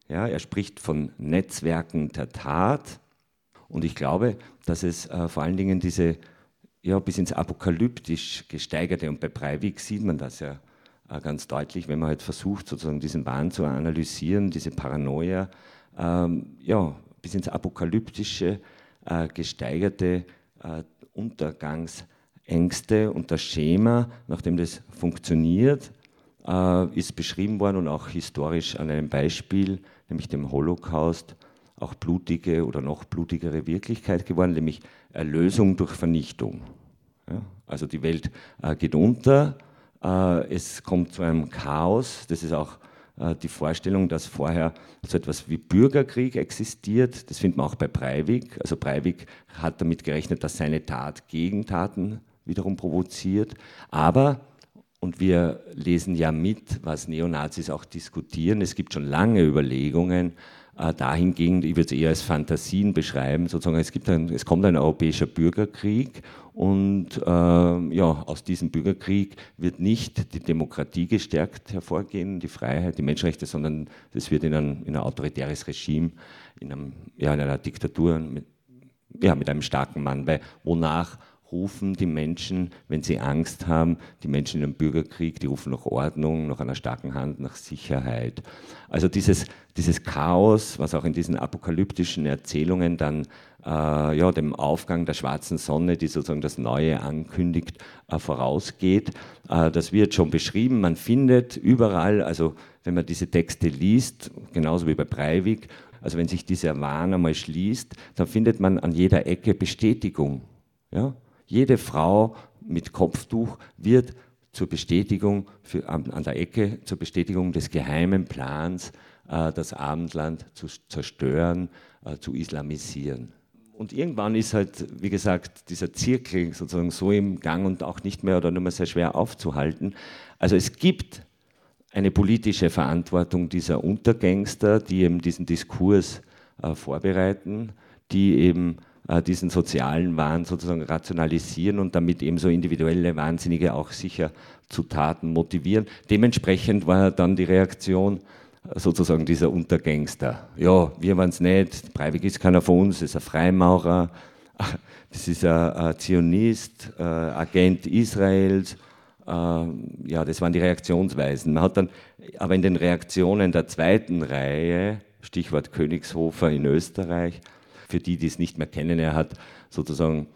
Ja, er spricht von Netzwerken der Tat. Und ich glaube, dass es äh, vor allen Dingen diese ja, bis ins Apokalyptisch gesteigerte, und bei Breivik sieht man das ja äh, ganz deutlich, wenn man halt versucht, sozusagen diesen Wahn zu analysieren, diese Paranoia, ähm, ja, bis ins Apokalyptische äh, gesteigerte äh, Untergangsängste und das Schema, nachdem das funktioniert, äh, ist beschrieben worden und auch historisch an einem Beispiel nämlich dem Holocaust, auch blutige oder noch blutigere Wirklichkeit geworden, nämlich Erlösung durch Vernichtung. Ja, also die Welt äh, geht unter, äh, es kommt zu einem Chaos, das ist auch äh, die Vorstellung, dass vorher so etwas wie Bürgerkrieg existiert, das findet man auch bei Breivik. Also Breivik hat damit gerechnet, dass seine Tat Gegentaten wiederum provoziert, aber und wir lesen ja mit, was Neonazis auch diskutieren. Es gibt schon lange Überlegungen äh, dahingehend, ich würde es eher als Fantasien beschreiben, sozusagen, es, gibt ein, es kommt ein europäischer Bürgerkrieg und äh, ja, aus diesem Bürgerkrieg wird nicht die Demokratie gestärkt hervorgehen, die Freiheit, die Menschenrechte, sondern es wird in ein, in ein autoritäres Regime, in, einem, ja, in einer Diktatur mit, ja, mit einem starken Mann, weil wonach rufen die Menschen, wenn sie Angst haben, die Menschen in einem Bürgerkrieg, die rufen nach Ordnung, nach einer starken Hand, nach Sicherheit. Also dieses, dieses Chaos, was auch in diesen apokalyptischen Erzählungen dann äh, ja, dem Aufgang der schwarzen Sonne, die sozusagen das Neue ankündigt, äh, vorausgeht, äh, das wird schon beschrieben. Man findet überall, also wenn man diese Texte liest, genauso wie bei Breivik, also wenn sich dieser Wahn einmal schließt, dann findet man an jeder Ecke Bestätigung. Ja? Jede Frau mit Kopftuch wird zur Bestätigung für, an, an, der Ecke zur Bestätigung des geheimen Plans, äh, das Abendland zu zerstören, äh, zu islamisieren. Und irgendwann ist halt, wie gesagt, dieser Zirkel sozusagen so im Gang und auch nicht mehr oder nur mehr sehr schwer aufzuhalten. Also es gibt eine politische Verantwortung dieser Untergangster, die eben diesen Diskurs äh, vorbereiten, die eben diesen sozialen Wahn sozusagen rationalisieren und damit eben so individuelle Wahnsinnige auch sicher zu Taten motivieren. Dementsprechend war dann die Reaktion äh, sozusagen dieser Untergangster. Ja, wir waren es nicht, Breivik ist keiner von uns, ist ein Freimaurer, das ist ein, ein Zionist, äh, Agent Israels ähm, ja, das waren die Reaktionsweisen. Man hat dann aber in den Reaktionen der zweiten Reihe, Stichwort Königshofer in Österreich, für die, die es nicht mehr kennen, er hat sozusagen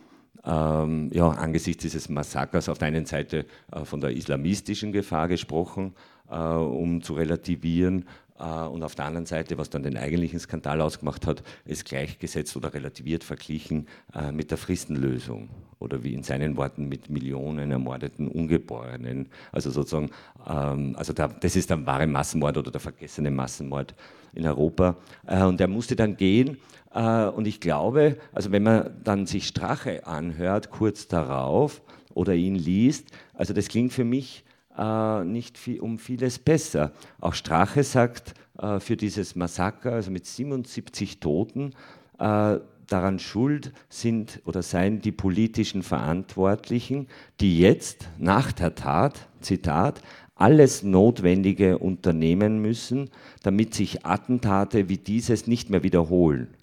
ähm, ja, angesichts dieses Massakers auf der einen Seite äh, von der islamistischen Gefahr gesprochen, äh, um zu relativieren, und auf der anderen Seite, was dann den eigentlichen Skandal ausgemacht hat, ist gleichgesetzt oder relativiert verglichen äh, mit der Fristenlösung oder wie in seinen Worten mit Millionen ermordeten Ungeborenen. Also sozusagen, ähm, also das ist der wahre Massenmord oder der vergessene Massenmord in Europa. Äh, und er musste dann gehen. Und ich glaube, also wenn man dann sich Strache anhört, kurz darauf, oder ihn liest, also das klingt für mich äh, nicht viel, um vieles besser. Auch Strache sagt äh, für dieses Massaker, also mit 77 Toten, äh, daran schuld sind oder seien die politischen Verantwortlichen, die jetzt nach der Tat, Zitat, alles Notwendige unternehmen müssen, damit sich Attentate wie dieses nicht mehr wiederholen.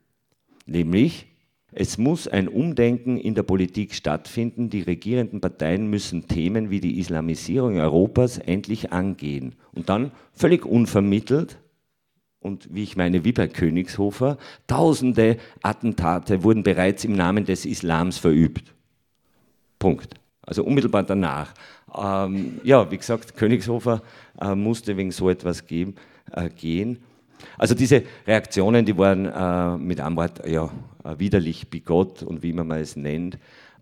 Nämlich es muss ein Umdenken in der Politik stattfinden. Die regierenden Parteien müssen Themen wie die Islamisierung Europas endlich angehen. Und dann völlig unvermittelt und wie ich meine, wie bei Königshofer, tausende Attentate wurden bereits im Namen des Islams verübt. Punkt. Also unmittelbar danach. Ähm, ja, wie gesagt, Königshofer äh, musste wegen so etwas geben, äh, gehen. Also diese Reaktionen, die waren äh, mit einem Wort ja, widerlich bigott und wie man es nennt.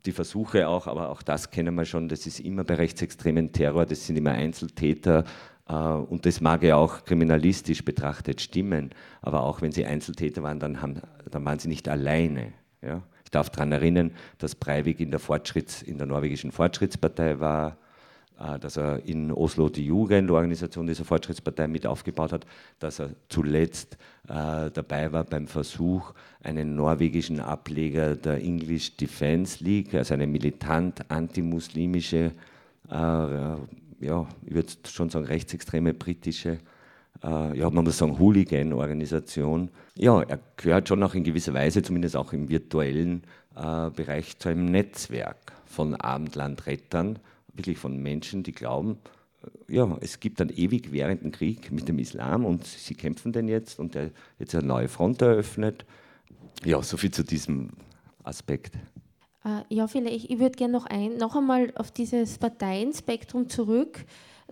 Die Versuche auch, aber auch das kennen wir schon, das ist immer bei rechtsextremen Terror, das sind immer Einzeltäter äh, und das mag ja auch kriminalistisch betrachtet stimmen, aber auch wenn sie Einzeltäter waren, dann, haben, dann waren sie nicht alleine. Ja? Ich darf daran erinnern, dass Breivik in der, Fortschritts-, in der norwegischen Fortschrittspartei war, äh, dass er in Oslo die Jugendorganisation dieser Fortschrittspartei mit aufgebaut hat, dass er zuletzt äh, dabei war beim Versuch, einen norwegischen Ableger der English Defense League, also eine militant antimuslimische, äh, ja, ich würde schon sagen rechtsextreme britische, äh, ja, man muss sagen Hooligan-Organisation. Ja, er gehört schon auch in gewisser Weise, zumindest auch im virtuellen äh, Bereich, zu einem Netzwerk von Abendlandrettern, wirklich von Menschen, die glauben, äh, ja, es gibt einen ewig währenden Krieg mit dem Islam und sie kämpfen denn jetzt und der jetzt eine neue Front eröffnet. Ja, soviel zu diesem Aspekt. Äh, ja, vielleicht, ich würde gerne noch, ein, noch einmal auf dieses Parteienspektrum zurück.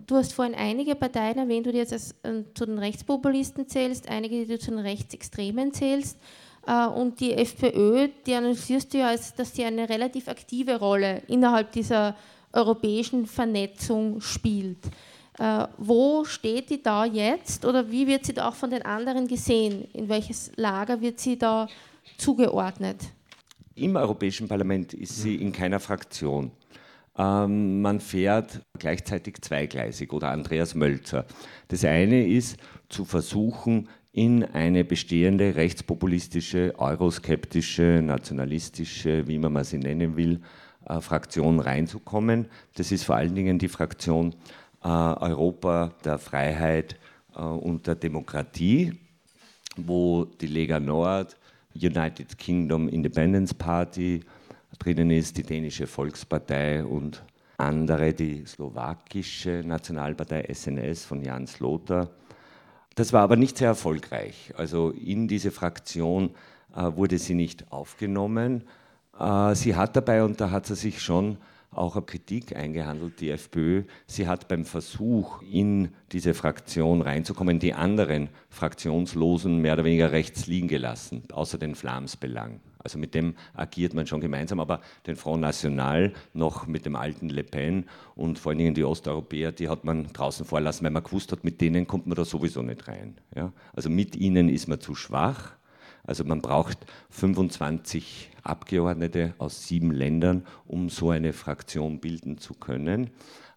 Du hast vorhin einige Parteien erwähnt, die du jetzt als, äh, zu den Rechtspopulisten zählst, einige, die du zu den Rechtsextremen zählst. Äh, und die FPÖ, die analysierst du ja, als dass sie eine relativ aktive Rolle innerhalb dieser europäischen Vernetzung spielt. Äh, wo steht die da jetzt oder wie wird sie da auch von den anderen gesehen? In welches Lager wird sie da zugeordnet? Im Europäischen Parlament ist sie in keiner Fraktion. Ähm, man fährt gleichzeitig zweigleisig oder Andreas Mölzer. Das eine ist zu versuchen, in eine bestehende rechtspopulistische, euroskeptische, nationalistische, wie man sie nennen will, äh, Fraktion reinzukommen. Das ist vor allen Dingen die Fraktion äh, Europa der Freiheit äh, und der Demokratie, wo die Lega Nord, United Kingdom Independence Party, drinnen ist, die dänische Volkspartei und andere, die slowakische Nationalpartei SNS von Jan Slota. Das war aber nicht sehr erfolgreich. Also in diese Fraktion äh, wurde sie nicht aufgenommen. Äh, sie hat dabei, und da hat sie sich schon auch eine Kritik eingehandelt, die FPÖ. Sie hat beim Versuch, in diese Fraktion reinzukommen, die anderen Fraktionslosen mehr oder weniger rechts liegen gelassen, außer den Flamsbelang. Also mit dem agiert man schon gemeinsam, aber den Front National noch mit dem alten Le Pen und vor allen Dingen die Osteuropäer, die hat man draußen vorlassen, weil man gewusst hat, mit denen kommt man da sowieso nicht rein. Ja? Also mit ihnen ist man zu schwach. Also man braucht 25 Abgeordnete aus sieben Ländern, um so eine Fraktion bilden zu können.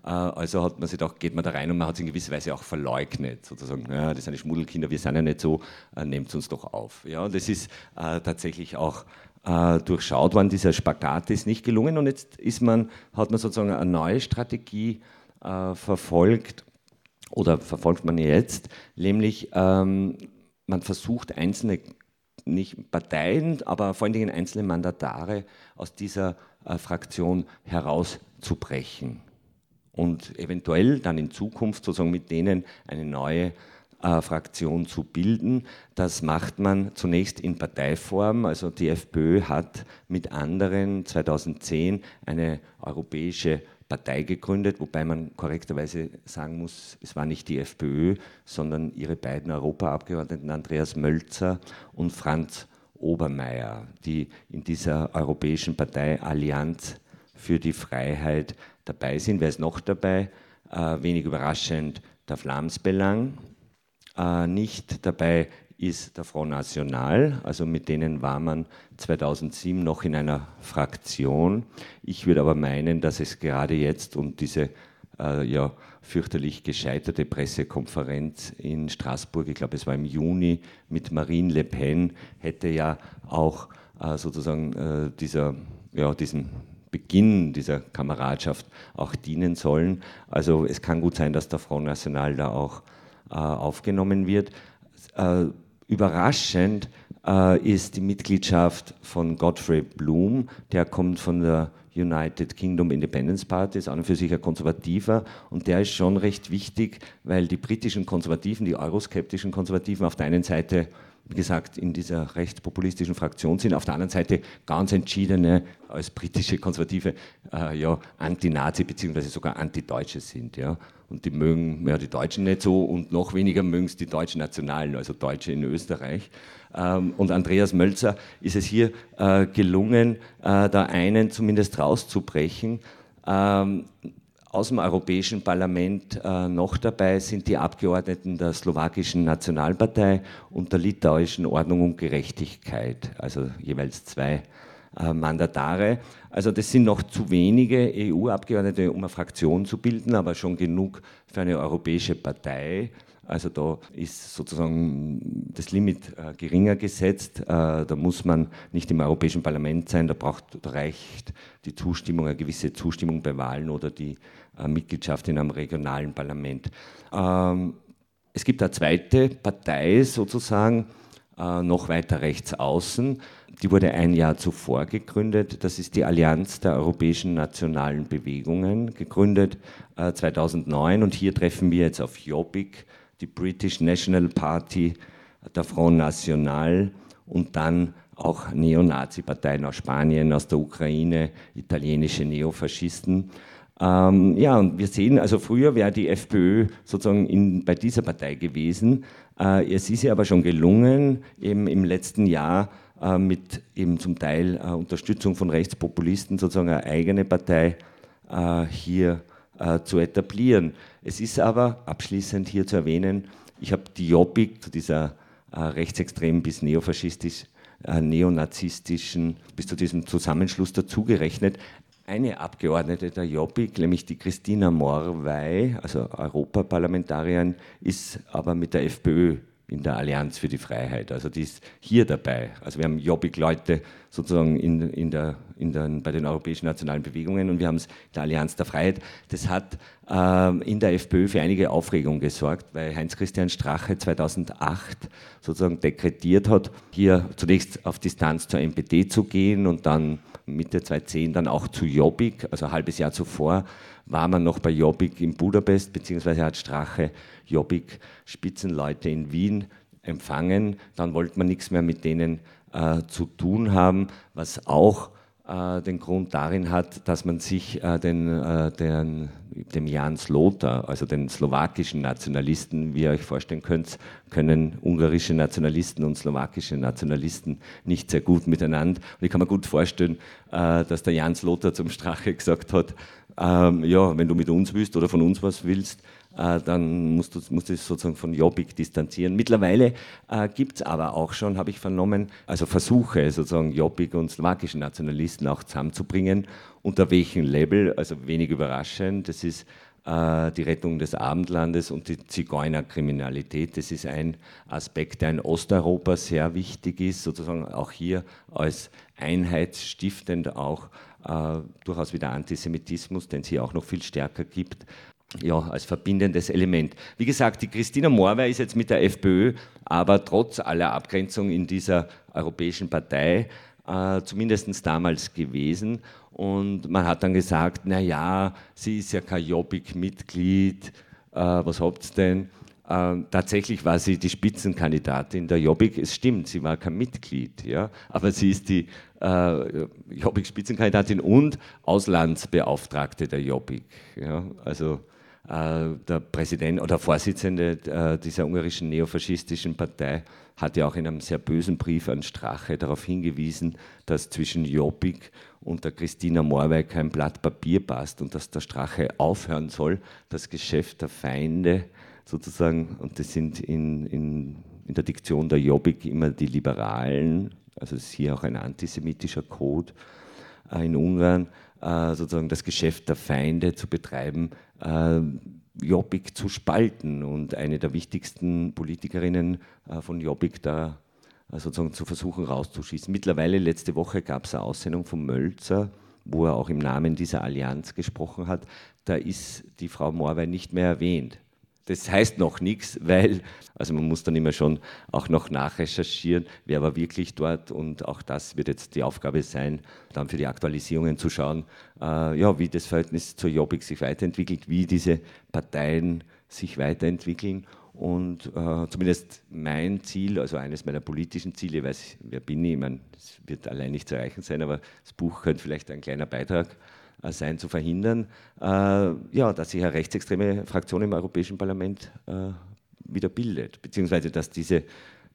Äh, also hat man sich gedacht, geht man da rein und man hat es in gewisser Weise auch verleugnet, sozusagen, ja, das sind Schmuddelkinder, wir sind ja nicht so, äh, nehmt uns doch auf. Ja, das ist äh, tatsächlich auch äh, durchschaut worden, dieser Spagat ist nicht gelungen und jetzt ist man, hat man sozusagen eine neue Strategie äh, verfolgt oder verfolgt man jetzt, nämlich ähm, man versucht einzelne nicht Parteien, aber vor allen Dingen einzelne Mandatare aus dieser äh, Fraktion herauszubrechen und eventuell dann in Zukunft sozusagen mit denen eine neue äh, Fraktion zu bilden. Das macht man zunächst in Parteiform. Also die FPÖ hat mit anderen 2010 eine europäische Partei gegründet, wobei man korrekterweise sagen muss, es war nicht die FPÖ, sondern ihre beiden Europaabgeordneten Andreas Mölzer und Franz Obermeier, die in dieser europäischen Partei Allianz für die Freiheit dabei sind. Wer ist noch dabei? Äh, wenig überraschend der Flamsbelang. Äh, nicht dabei ist der Front National, also mit denen war man 2007 noch in einer Fraktion. Ich würde aber meinen, dass es gerade jetzt und diese äh, ja, fürchterlich gescheiterte Pressekonferenz in Straßburg, ich glaube es war im Juni, mit Marine Le Pen, hätte ja auch äh, sozusagen äh, dieser, ja, diesem Beginn dieser Kameradschaft auch dienen sollen. Also es kann gut sein, dass der Front National da auch äh, aufgenommen wird. Überraschend äh, ist die Mitgliedschaft von Godfrey Bloom, der kommt von der United Kingdom Independence Party, ist an und für sich ein Konservativer. Und der ist schon recht wichtig, weil die britischen Konservativen, die euroskeptischen Konservativen auf der einen Seite wie gesagt, in dieser rechtspopulistischen Fraktion sind, auf der anderen Seite ganz entschiedene, als britische Konservative, äh, ja, Anti-Nazi bzw. sogar Anti-Deutsche sind. Ja. Und die mögen ja, die Deutschen nicht so und noch weniger mögen es die deutschen Nationalen, also Deutsche in Österreich. Ähm, und Andreas Mölzer ist es hier äh, gelungen, äh, da einen zumindest rauszubrechen. Ähm, aus dem Europäischen Parlament äh, noch dabei sind die Abgeordneten der slowakischen Nationalpartei und der litauischen Ordnung und Gerechtigkeit, also jeweils zwei äh, Mandatare. Also das sind noch zu wenige EU-Abgeordnete, um eine Fraktion zu bilden, aber schon genug für eine europäische Partei. Also da ist sozusagen das Limit äh, geringer gesetzt. Äh, da muss man nicht im Europäischen Parlament sein, da, braucht, da reicht die Zustimmung, eine gewisse Zustimmung bei Wahlen oder die Mitgliedschaft in einem regionalen Parlament. Ähm, es gibt eine zweite Partei sozusagen, äh, noch weiter rechts außen. Die wurde ein Jahr zuvor gegründet. Das ist die Allianz der europäischen nationalen Bewegungen, gegründet 2009. Äh, Und hier treffen wir jetzt auf Jobbik, die British National Party, der Front National und dann auch Neonazi-Parteien aus Spanien, aus der Ukraine, italienische Neofaschisten. Ähm, ja, und wir sehen, also früher wäre die FPÖ sozusagen in, bei dieser Partei gewesen. Äh, es ist ihr aber schon gelungen, eben im letzten Jahr äh, mit eben zum Teil äh, Unterstützung von Rechtspopulisten sozusagen eine eigene Partei äh, hier äh, zu etablieren. Es ist aber abschließend hier zu erwähnen, ich habe die Jobbik zu dieser äh, rechtsextremen bis neofaschistisch neonazistischen, bis zu diesem Zusammenschluss dazugerechnet eine Abgeordnete der Jobbik, nämlich die Christina Morvay, also Europaparlamentarierin, ist aber mit der FPÖ in der Allianz für die Freiheit. Also die ist hier dabei. Also wir haben Jobbik-Leute sozusagen in, in der, in der, bei den europäischen nationalen Bewegungen und wir haben es in der Allianz der Freiheit. Das hat äh, in der FPÖ für einige Aufregung gesorgt, weil Heinz-Christian Strache 2008 sozusagen dekretiert hat, hier zunächst auf Distanz zur NPD zu gehen und dann Mitte 2010 dann auch zu Jobbik, also ein halbes Jahr zuvor war man noch bei Jobbik in Budapest, beziehungsweise hat Strache Jobbik Spitzenleute in Wien empfangen. Dann wollte man nichts mehr mit denen äh, zu tun haben, was auch den Grund darin hat, dass man sich äh, den, äh, den, dem Jan Slota, also den slowakischen Nationalisten, wie ihr euch vorstellen könnt, können ungarische Nationalisten und slowakische Nationalisten nicht sehr gut miteinander. Und ich kann mir gut vorstellen, äh, dass der Jan Slota zum Strache gesagt hat, ähm, ja, wenn du mit uns willst oder von uns was willst, äh, dann musst du, musst du dich sozusagen von Jobbik distanzieren. Mittlerweile äh, gibt es aber auch schon, habe ich vernommen, also Versuche, sozusagen Jobbik und slowakischen Nationalisten auch zusammenzubringen. Unter welchem Label? Also wenig überraschend. Das ist äh, die Rettung des Abendlandes und die Zigeunerkriminalität. Das ist ein Aspekt, der in Osteuropa sehr wichtig ist, sozusagen auch hier als einheitsstiftend auch äh, durchaus wieder Antisemitismus, den es hier auch noch viel stärker gibt ja, als verbindendes Element. Wie gesagt, die Christina Morwey ist jetzt mit der FPÖ, aber trotz aller Abgrenzung in dieser europäischen Partei äh, zumindest damals gewesen. Und man hat dann gesagt, naja, sie ist ja kein Jobbik-Mitglied, äh, was habt ihr denn? Äh, tatsächlich war sie die Spitzenkandidatin der Jobbik. Es stimmt, sie war kein Mitglied, ja, aber sie ist die äh, Jobbik-Spitzenkandidatin und Auslandsbeauftragte der Jobbik. Ja. Also der Präsident oder Vorsitzende äh, dieser ungarischen neofaschistischen Partei hat ja auch in einem sehr bösen Brief an Strache darauf hingewiesen, dass zwischen Jobbik und der Christina Morwey kein Blatt Papier passt und dass der Strache aufhören soll, das Geschäft der Feinde sozusagen, und das sind in, in, in der Diktion der Jobbik immer die Liberalen, also ist hier auch ein antisemitischer Code äh, in Ungarn, sozusagen das Geschäft der Feinde zu betreiben, äh, Jobbik zu spalten und eine der wichtigsten Politikerinnen äh, von Jobbik da äh, sozusagen zu versuchen rauszuschießen. Mittlerweile, letzte Woche gab es eine Aussendung von Mölzer, wo er auch im Namen dieser Allianz gesprochen hat. Da ist die Frau Morwey nicht mehr erwähnt. Das heißt noch nichts, weil, also man muss dann immer schon auch noch nachrecherchieren, wer war wirklich dort und auch das wird jetzt die Aufgabe sein, dann für die Aktualisierungen zu schauen, äh, ja, wie das Verhältnis zur Jobbik sich weiterentwickelt, wie diese Parteien sich weiterentwickeln und äh, zumindest mein Ziel, also eines meiner politischen Ziele, ich weiß, wer bin ich, ich meine, es wird allein nicht zu erreichen sein, aber das Buch könnte vielleicht ein kleiner Beitrag äh, sein, zu verhindern, äh, ja, dass sich eine rechtsextreme Fraktion im Europäischen Parlament äh, wieder bildet, beziehungsweise dass diese,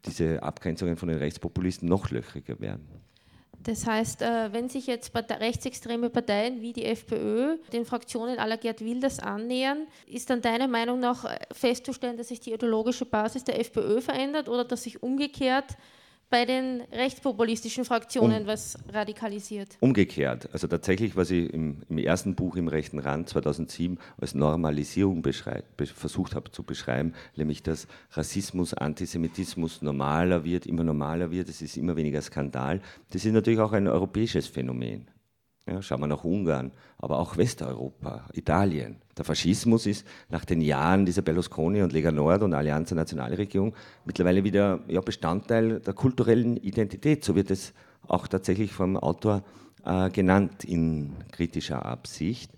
diese Abgrenzungen von den Rechtspopulisten noch löchriger werden. Das heißt, wenn sich jetzt rechtsextreme Parteien wie die FPÖ den Fraktionen aller Gerd Wilders annähern, ist dann deiner Meinung nach festzustellen, dass sich die ideologische Basis der FPÖ verändert oder dass sich umgekehrt bei den rechtspopulistischen Fraktionen um, was radikalisiert? Umgekehrt. Also tatsächlich, was ich im, im ersten Buch im rechten Rand 2007 als Normalisierung versucht habe zu beschreiben, nämlich dass Rassismus, Antisemitismus normaler wird, immer normaler wird, es ist immer weniger Skandal. Das ist natürlich auch ein europäisches Phänomen. Ja, schauen wir nach Ungarn, aber auch Westeuropa, Italien. Der Faschismus ist nach den Jahren dieser Berlusconi und Lega Nord und Allianz Nationalregierung mittlerweile wieder ja, Bestandteil der kulturellen Identität. So wird es auch tatsächlich vom Autor äh, genannt in kritischer Absicht.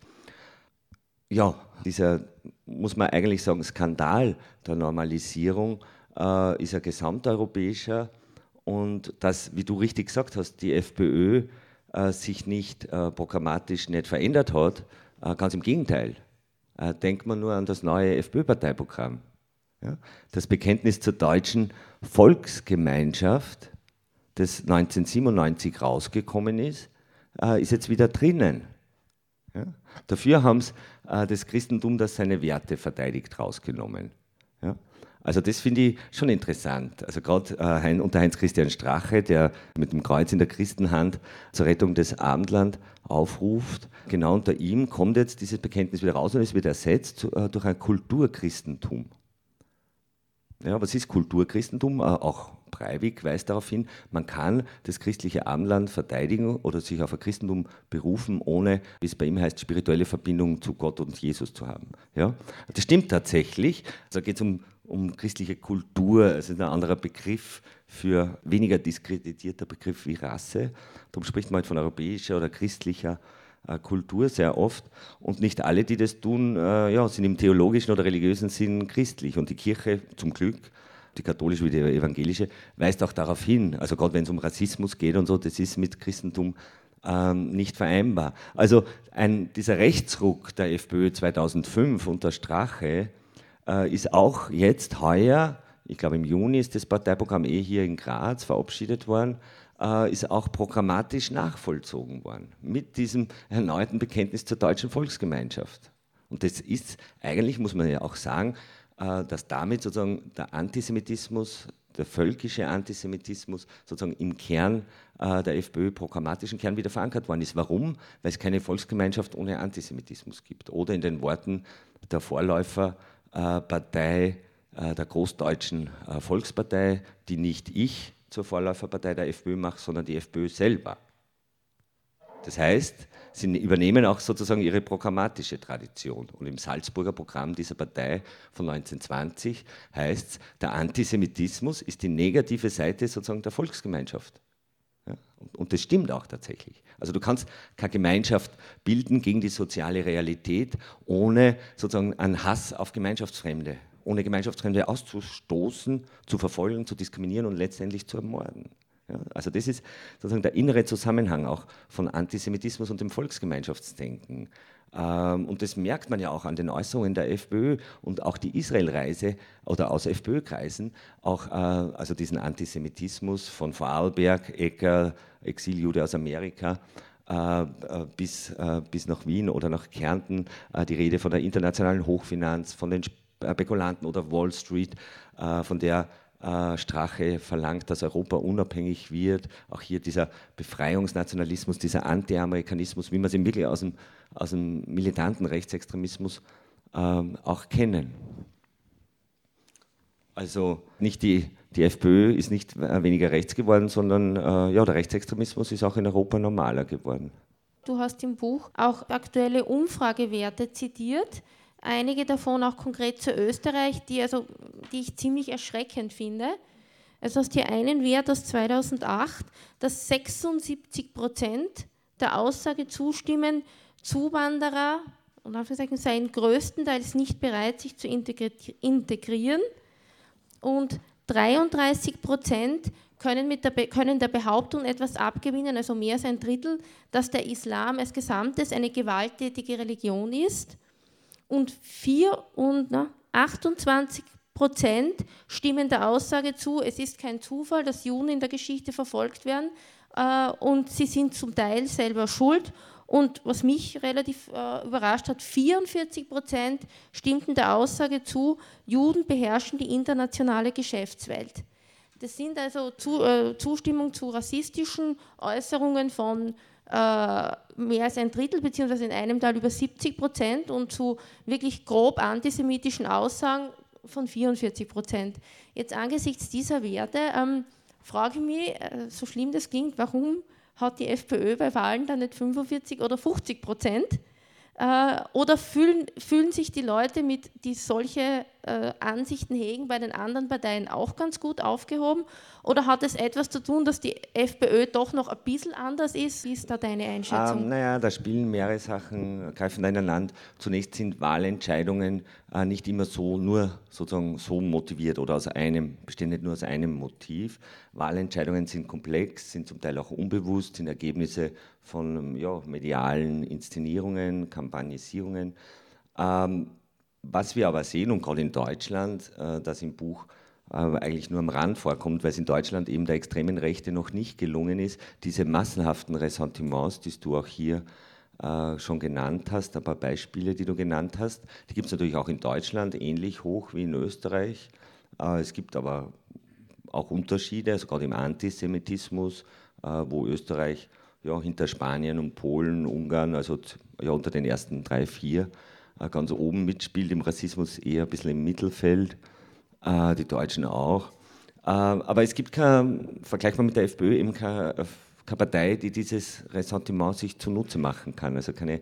Ja, dieser, muss man eigentlich sagen, Skandal der Normalisierung äh, ist ein gesamteuropäischer und das, wie du richtig gesagt hast, die FPÖ sich nicht äh, programmatisch nicht verändert hat. Äh, ganz im Gegenteil. Äh, denkt man nur an das neue FPÖ-Parteiprogramm. Das Bekenntnis zur deutschen Volksgemeinschaft, das 1997 rausgekommen ist, äh, ist jetzt wieder drinnen. Dafür haben sie äh, das Christentum, das seine Werte verteidigt, rausgenommen. Ja? Also das finde ich schon interessant. Also gerade äh, unter Heinz-Christian Strache, der mit dem Kreuz in der Christenhand zur Rettung des Abendland aufruft, genau unter ihm kommt jetzt dieses Bekenntnis wieder raus und es wird ersetzt äh, durch ein Kulturchristentum. Ja, was ist Kulturchristentum? Äh, auch Breivik weist darauf hin, man kann das christliche Abendland verteidigen oder sich auf ein Christentum berufen, ohne, wie es bei ihm heißt, spirituelle Verbindung zu Gott und Jesus zu haben. Ja? Das stimmt tatsächlich. Also geht es um um christliche Kultur, es ist ein anderer Begriff für weniger diskreditierter Begriff wie Rasse. Darum spricht man halt von europäischer oder christlicher äh, Kultur sehr oft. Und nicht alle, die das tun, äh, ja, sind im theologischen oder religiösen Sinn christlich. Und die Kirche, zum Glück, die katholische wie die evangelische, weist auch darauf hin. Also gerade wenn es um Rassismus geht und so, das ist mit Christentum ähm, nicht vereinbar. Also ein, dieser Rechtsruck der FPÖ 2005 unter Strache äh, ist auch jetzt heuer, ich glaube im Juni ist das Parteiprogramm eh hier in Graz verabschiedet worden, äh, ist auch programmatisch nachvollzogen worden mit diesem erneuten Bekenntnis zur deutschen Volksgemeinschaft. Und das ist eigentlich, muss man ja auch sagen, äh, dass damit sozusagen der Antisemitismus, der völkische Antisemitismus sozusagen im Kern äh, der FPÖ, programmatischen Kern wieder verankert worden ist. Warum? Weil es keine Volksgemeinschaft ohne Antisemitismus gibt. Oder in den Worten der Vorläuferpartei der Großdeutschen Volkspartei, die nicht ich zur Vorläuferpartei der FPÖ mache, sondern die FPÖ selber. Das heißt, sie übernehmen auch sozusagen ihre programmatische Tradition. Und im Salzburger Programm dieser Partei von 1920 heißt es, der Antisemitismus ist die negative Seite sozusagen der Volksgemeinschaft. Und das stimmt auch tatsächlich. Also du kannst keine Gemeinschaft bilden gegen die soziale Realität ohne sozusagen einen Hass auf Gemeinschaftsfremde ohne Gemeinschaftsfremde auszustoßen, zu verfolgen, zu diskriminieren und letztendlich zu ermorden. Ja, also das ist sozusagen der innere Zusammenhang auch von Antisemitismus und dem Volksgemeinschaftsdenken. Ähm, und das merkt man ja auch an den Äußerungen der FPÖ und auch die Israelreise oder aus FPÖ-Kreisen, auch äh, also diesen Antisemitismus von Vorarlberg, Ecker, Exiljude aus Amerika, äh, äh, bis, bis nach Wien oder nach Kärnten, die Rede von der internationalen Hochfinanz, von den Spekulanten oder Wall Street, äh, von der äh, Strache verlangt, dass Europa unabhängig wird. Auch hier dieser Befreiungsnationalismus, dieser Anti-Amerikanismus, wie es im wirklich aus dem, aus dem militanten Rechtsextremismus ähm, auch kennen. Also nicht die, die FPÖ ist nicht weniger rechts geworden, sondern äh, ja, der Rechtsextremismus ist auch in Europa normaler geworden. Du hast im Buch auch aktuelle Umfragewerte zitiert einige davon auch konkret zu Österreich, die, also, die ich ziemlich erschreckend finde. Also hast hier einen Wert aus 2008, dass 76 Prozent der Aussage zustimmen, Zuwanderer und Anführungszeichen seien größtenteils nicht bereit, sich zu integrieren. Und 33 Prozent können, mit der, können der Behauptung etwas abgewinnen, also mehr als ein Drittel, dass der Islam als Gesamtes eine gewalttätige Religion ist und 4 und na, 28 Prozent stimmen der Aussage zu, es ist kein Zufall, dass Juden in der Geschichte verfolgt werden äh, und sie sind zum Teil selber schuld. Und was mich relativ äh, überrascht hat, 44 Prozent stimmten der Aussage zu, Juden beherrschen die internationale Geschäftswelt. Das sind also zu, äh, Zustimmung zu rassistischen Äußerungen von mehr als ein Drittel, beziehungsweise in einem Teil über 70 Prozent und zu wirklich grob antisemitischen Aussagen von 44 Prozent. Jetzt angesichts dieser Werte ähm, frage ich mich, äh, so schlimm das klingt, warum hat die FPÖ bei Wahlen dann nicht 45 oder 50 Prozent? Äh, oder fühlen, fühlen sich die Leute, mit, die solche äh, Ansichten hegen, bei den anderen Parteien auch ganz gut aufgehoben? Oder hat es etwas zu tun, dass die FPÖ doch noch ein bisschen anders ist? Wie ist da deine Einschätzung? Ähm, naja, da spielen mehrere Sachen, greifen ineinander. Zunächst sind Wahlentscheidungen äh, nicht immer so nur sozusagen so motiviert oder aus einem, bestehen nicht nur aus einem Motiv. Wahlentscheidungen sind komplex, sind zum Teil auch unbewusst, sind Ergebnisse von ja, medialen Inszenierungen, Kampagnisierungen. Ähm, was wir aber sehen, und gerade in Deutschland, äh, das im Buch äh, eigentlich nur am Rand vorkommt, weil es in Deutschland eben der extremen Rechte noch nicht gelungen ist, diese massenhaften Ressentiments, die du auch hier äh, schon genannt hast, ein paar Beispiele, die du genannt hast, die gibt es natürlich auch in Deutschland ähnlich hoch wie in Österreich. Es gibt aber auch Unterschiede, also gerade im Antisemitismus, wo Österreich ja, hinter Spanien und Polen, Ungarn, also ja, unter den ersten drei, vier ganz oben mitspielt, im Rassismus eher ein bisschen im Mittelfeld, äh, die Deutschen auch. Äh, aber es gibt kein, vergleichbar mit der FPÖ, eben keine, keine Partei, die dieses Ressentiment sich zunutze machen kann, also keine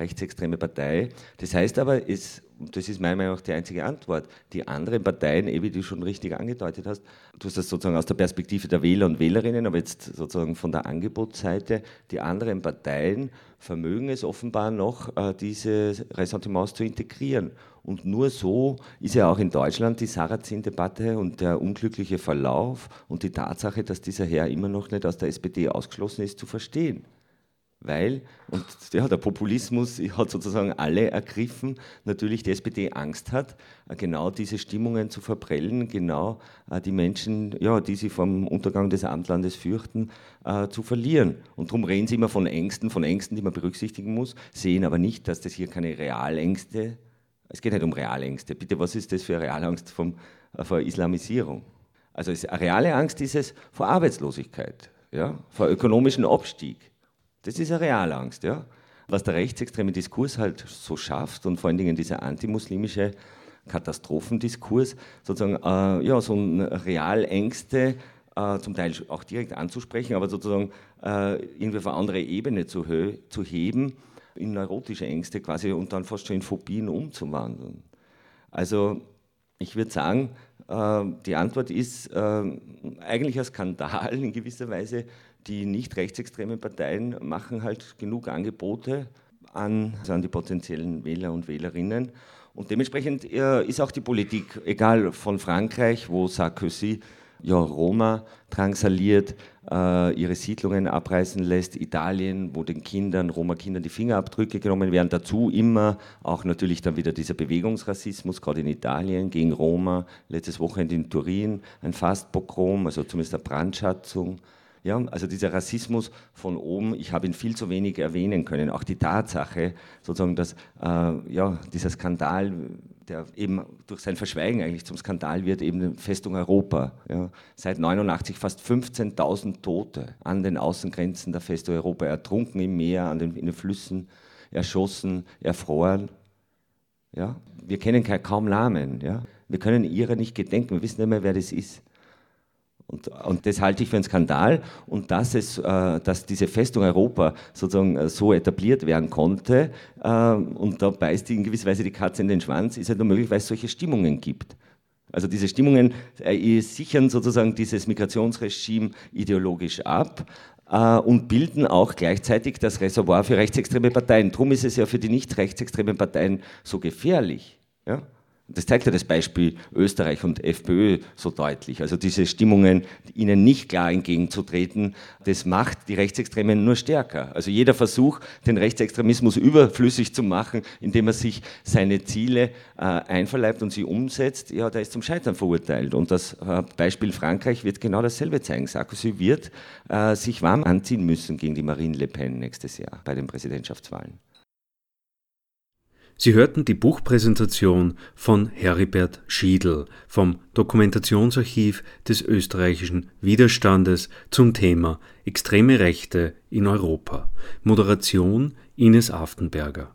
rechtsextreme Partei. Das heißt aber, es, das ist meiner Meinung nach die einzige Antwort, die anderen Parteien, eh wie du schon richtig angedeutet hast, du hast das sozusagen aus der Perspektive der Wähler und Wählerinnen, aber jetzt sozusagen von der Angebotsseite, die anderen Parteien vermögen es offenbar noch, äh, diese Ressentiments zu integrieren. Und nur so ist ja auch in Deutschland die Sarrazin-Debatte und der unglückliche Verlauf und die Tatsache, dass dieser Herr immer noch nicht aus der SPD ausgeschlossen ist, zu verstehen weil, und ja, der Populismus hat sozusagen alle ergriffen, natürlich die SPD Angst hat, genau diese Stimmungen zu verprellen, genau äh, die Menschen, ja, die sie vom Untergang des Amtlandes fürchten, äh, zu verlieren. Und darum reden sie immer von Ängsten, von Ängsten, die man berücksichtigen muss, sehen aber nicht, dass das hier keine Realängste, es geht nicht um Realängste. Bitte, was ist das für Realangst vom, äh, vor Islamisierung? Also eine reale Angst ist es vor Arbeitslosigkeit, ja, vor ökonomischem Abstieg das ist eine Realangst. Ja? Was der rechtsextreme Diskurs halt so schafft und vor allen Dingen dieser antimuslimische Katastrophendiskurs, sozusagen äh, ja, so ein Realängste äh, zum Teil auch direkt anzusprechen, aber sozusagen äh, irgendwie auf eine andere Ebene zu, zu heben, in neurotische Ängste quasi und dann fast schon in Phobien umzuwandeln. Also ich würde sagen, äh, die Antwort ist äh, eigentlich ein Skandal in gewisser Weise, die nicht rechtsextremen Parteien machen halt genug Angebote an, also an die potenziellen Wähler und Wählerinnen. Und dementsprechend äh, ist auch die Politik, egal von Frankreich, wo Sarkozy ja, Roma drangsaliert, äh, ihre Siedlungen abreißen lässt, Italien, wo den Kindern, Roma-Kindern die Fingerabdrücke genommen werden, dazu immer auch natürlich dann wieder dieser Bewegungsrassismus, gerade in Italien gegen Roma, letztes Wochenende in Turin ein Fastpogrom, also zumindest eine Brandschatzung. Ja, also dieser Rassismus von oben, ich habe ihn viel zu wenig erwähnen können. Auch die Tatsache, sozusagen, dass äh, ja, dieser Skandal, der eben durch sein Verschweigen eigentlich zum Skandal wird, eben Festung Europa. Ja. Seit 89 fast 15.000 Tote an den Außengrenzen der Festung Europa, ertrunken im Meer, an den, in den Flüssen, erschossen, erfroren. Ja. Wir kennen kaum Namen. Ja. Wir können ihrer nicht gedenken, wir wissen nicht mehr, wer das ist. Und, und, das halte ich für einen Skandal. Und dass, es, äh, dass diese Festung Europa sozusagen äh, so etabliert werden konnte, äh, und da beißt in gewisser Weise die Katze in den Schwanz, ist halt nur möglich, weil es solche Stimmungen gibt. Also diese Stimmungen äh, sichern sozusagen dieses Migrationsregime ideologisch ab äh, und bilden auch gleichzeitig das Reservoir für rechtsextreme Parteien. Darum ist es ja für die nicht rechtsextremen Parteien so gefährlich. Ja? Das zeigt ja das Beispiel Österreich und FPÖ so deutlich. Also diese Stimmungen, ihnen nicht klar entgegenzutreten, das macht die Rechtsextremen nur stärker. Also jeder Versuch, den Rechtsextremismus überflüssig zu machen, indem er sich seine Ziele äh, einverleibt und sie umsetzt, ja, der ist zum Scheitern verurteilt. Und das äh, Beispiel Frankreich wird genau dasselbe zeigen. Sarkozy wird äh, sich warm anziehen müssen gegen die Marine Le Pen nächstes Jahr bei den Präsidentschaftswahlen. Sie hörten die Buchpräsentation von Heribert Schiedl vom Dokumentationsarchiv des österreichischen Widerstandes zum Thema Extreme Rechte in Europa. Moderation Ines Aftenberger.